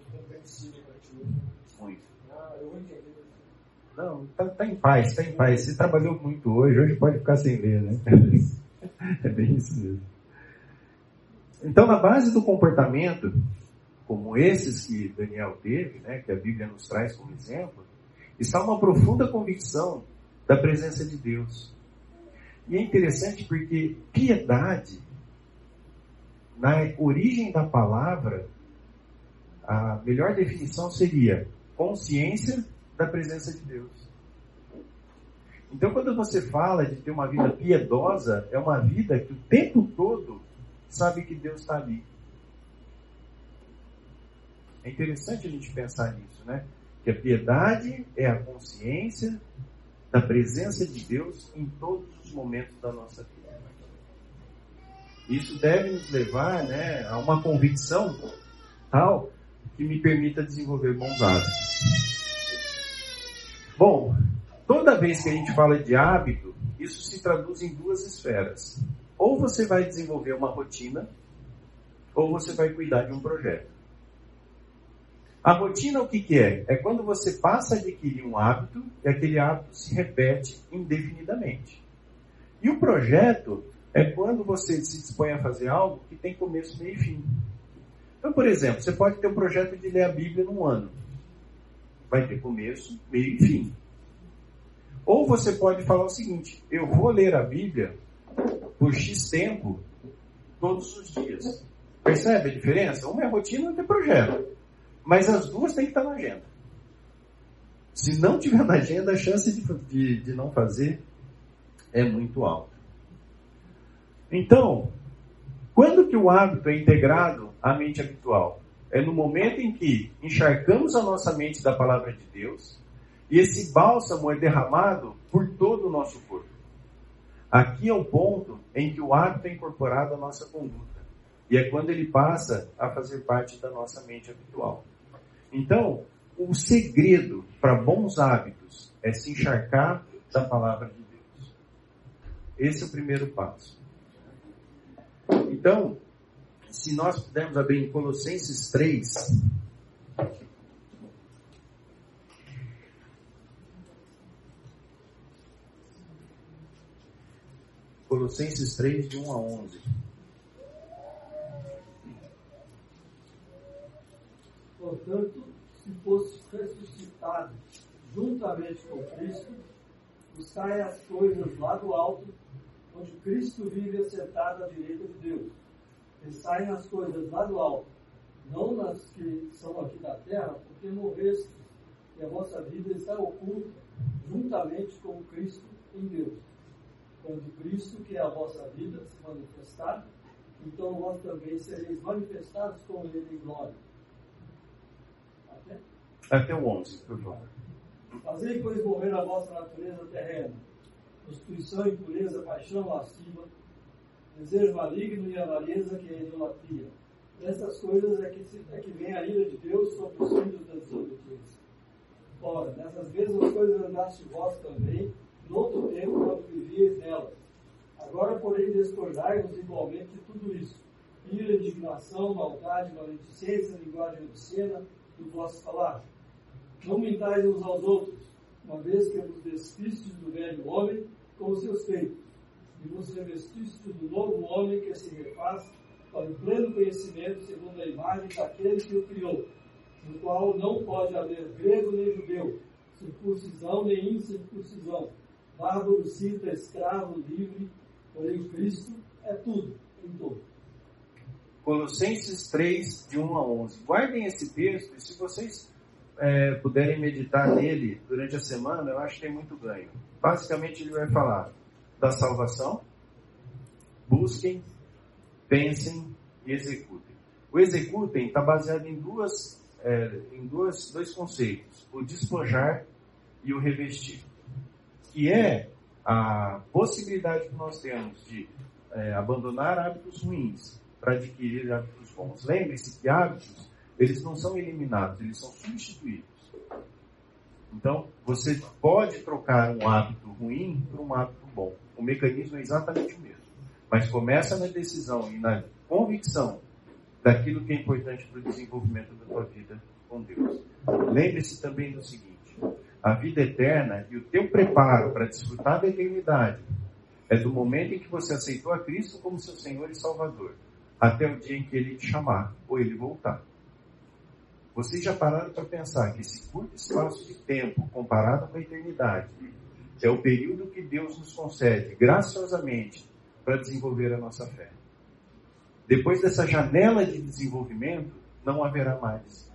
Muito. Não, tá, tá em paz, tá em paz. Você trabalhou muito hoje, hoje pode ficar sem ler, né? É bem isso mesmo. Então, na base do comportamento, como esses que Daniel teve, né, que a Bíblia nos traz como exemplo, está uma profunda convicção da presença de Deus. E é interessante porque piedade, na origem da palavra, a melhor definição seria consciência da presença de Deus. Então, quando você fala de ter uma vida piedosa, é uma vida que o tempo todo sabe que Deus está ali. É interessante a gente pensar nisso, né? Que a piedade é a consciência da presença de Deus em todos os momentos da nossa vida. Isso deve nos levar né, a uma convicção tal que me permita desenvolver bons hábitos. Bom, toda vez que a gente fala de hábito, isso se traduz em duas esferas. Ou você vai desenvolver uma rotina, ou você vai cuidar de um projeto. A rotina o que, que é? É quando você passa a adquirir um hábito e aquele hábito se repete indefinidamente. E o projeto é quando você se dispõe a fazer algo que tem começo, meio e fim. Então, por exemplo, você pode ter um projeto de ler a Bíblia num ano. Vai ter começo, meio e fim. Ou você pode falar o seguinte: eu vou ler a Bíblia por X tempo, todos os dias. Percebe a diferença? Uma é rotina outra é projeto. Mas as duas têm que estar na agenda. Se não tiver na agenda, a chance de, de, de não fazer é muito alta. Então, quando que o hábito é integrado à mente habitual? É no momento em que encharcamos a nossa mente da palavra de Deus e esse bálsamo é derramado por todo o nosso corpo. Aqui é o ponto em que o hábito é incorporado à nossa conduta. E é quando ele passa a fazer parte da nossa mente habitual. Então, o segredo para bons hábitos é se encharcar da palavra de Deus. Esse é o primeiro passo. Então, se nós pudermos abrir em Colossenses 3. Colossenses 3, de 1 a 11. Portanto, se fosse ressuscitado juntamente com Cristo, buscai as coisas lá do alto, onde Cristo vive assentado à direita de Deus. Pensai nas coisas lá do alto, não nas que são aqui da terra, porque morrestes, e a vossa vida está oculta juntamente com Cristo em Deus. Quando Cristo, que é a vossa vida, se manifestar, então vós também sereis manifestados com Ele em glória. Até, Até o 11, por favor. Fazei, pois, morrer a vossa natureza terrena, prostituição, impureza, paixão, lasciva, desejo maligno e avareza, que é a idolatria. Essas coisas é que, se, é que vem a ira de Deus sobre os filhos da desobediência. Ora, nessas mesmas coisas andaste vós também, noutro tempo, quando vivíeis nelas. Agora, porém, despojai-vos igualmente de tudo isso. Ira, indignação, maldade, maledicência, linguagem obscena do vosso falar. Não mentais uns aos outros, uma vez que vos despistes do velho homem com os seus feitos, e vos revestistes do novo homem que se refaz para o pleno conhecimento segundo a imagem daquele que o criou, no qual não pode haver grego nem judeu, circuncisão nem incircuncisão, bárbaro, cita, escravo, livre, porém Cristo é tudo, em todo. Colossenses 3, de 1 a 11. Guardem esse texto e se vocês é, puderem meditar nele durante a semana, eu acho que tem muito ganho. Basicamente, ele vai falar da salvação, busquem, pensem e executem. O executem está baseado em, duas, é, em duas, dois conceitos: o despojar e o revestir, que é a possibilidade que nós temos de é, abandonar hábitos ruins para adquirir hábitos bons. Lembre-se que hábitos eles não são eliminados, eles são substituídos. Então, você pode trocar um hábito ruim por um hábito bom. O mecanismo é exatamente o mesmo. Mas começa na decisão e na convicção daquilo que é importante para o desenvolvimento da tua vida com Deus. Lembre-se também do seguinte: a vida eterna e o teu preparo para desfrutar da eternidade é do momento em que você aceitou a Cristo como seu Senhor e Salvador, até o dia em que Ele te chamar ou Ele voltar. Vocês já pararam para pensar que esse curto espaço de tempo, comparado com a eternidade, é o período que Deus nos concede graciosamente para desenvolver a nossa fé. Depois dessa janela de desenvolvimento, não haverá mais.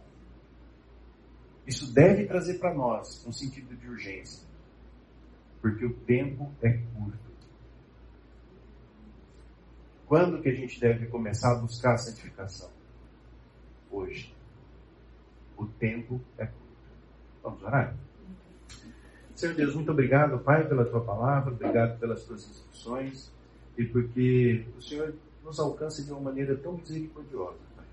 Isso deve trazer para nós um sentido de urgência, porque o tempo é curto. Quando que a gente deve começar a buscar a santificação? Hoje. O tempo é curto. Vamos orar? Senhor Deus, muito obrigado, Pai, pela tua palavra, obrigado pelas tuas instruções e porque o Senhor nos alcança de uma maneira tão misericordiosa, Pai.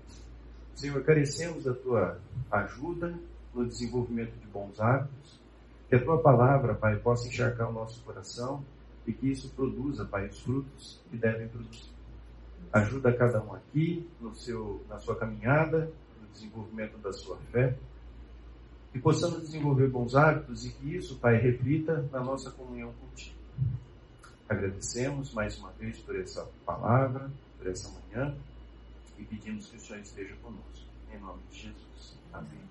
Senhor, carecemos da tua ajuda no desenvolvimento de bons hábitos, que a tua palavra, Pai, possa encharcar o nosso coração e que isso produza, Pai, os frutos que devem produzir. Ajuda cada um aqui no seu, na sua caminhada, desenvolvimento da sua fé, e possamos desenvolver bons hábitos e que isso, Pai, reflita na nossa comunhão contigo. Agradecemos mais uma vez por essa palavra, por essa manhã, e pedimos que o Senhor esteja conosco. Em nome de Jesus. Amém.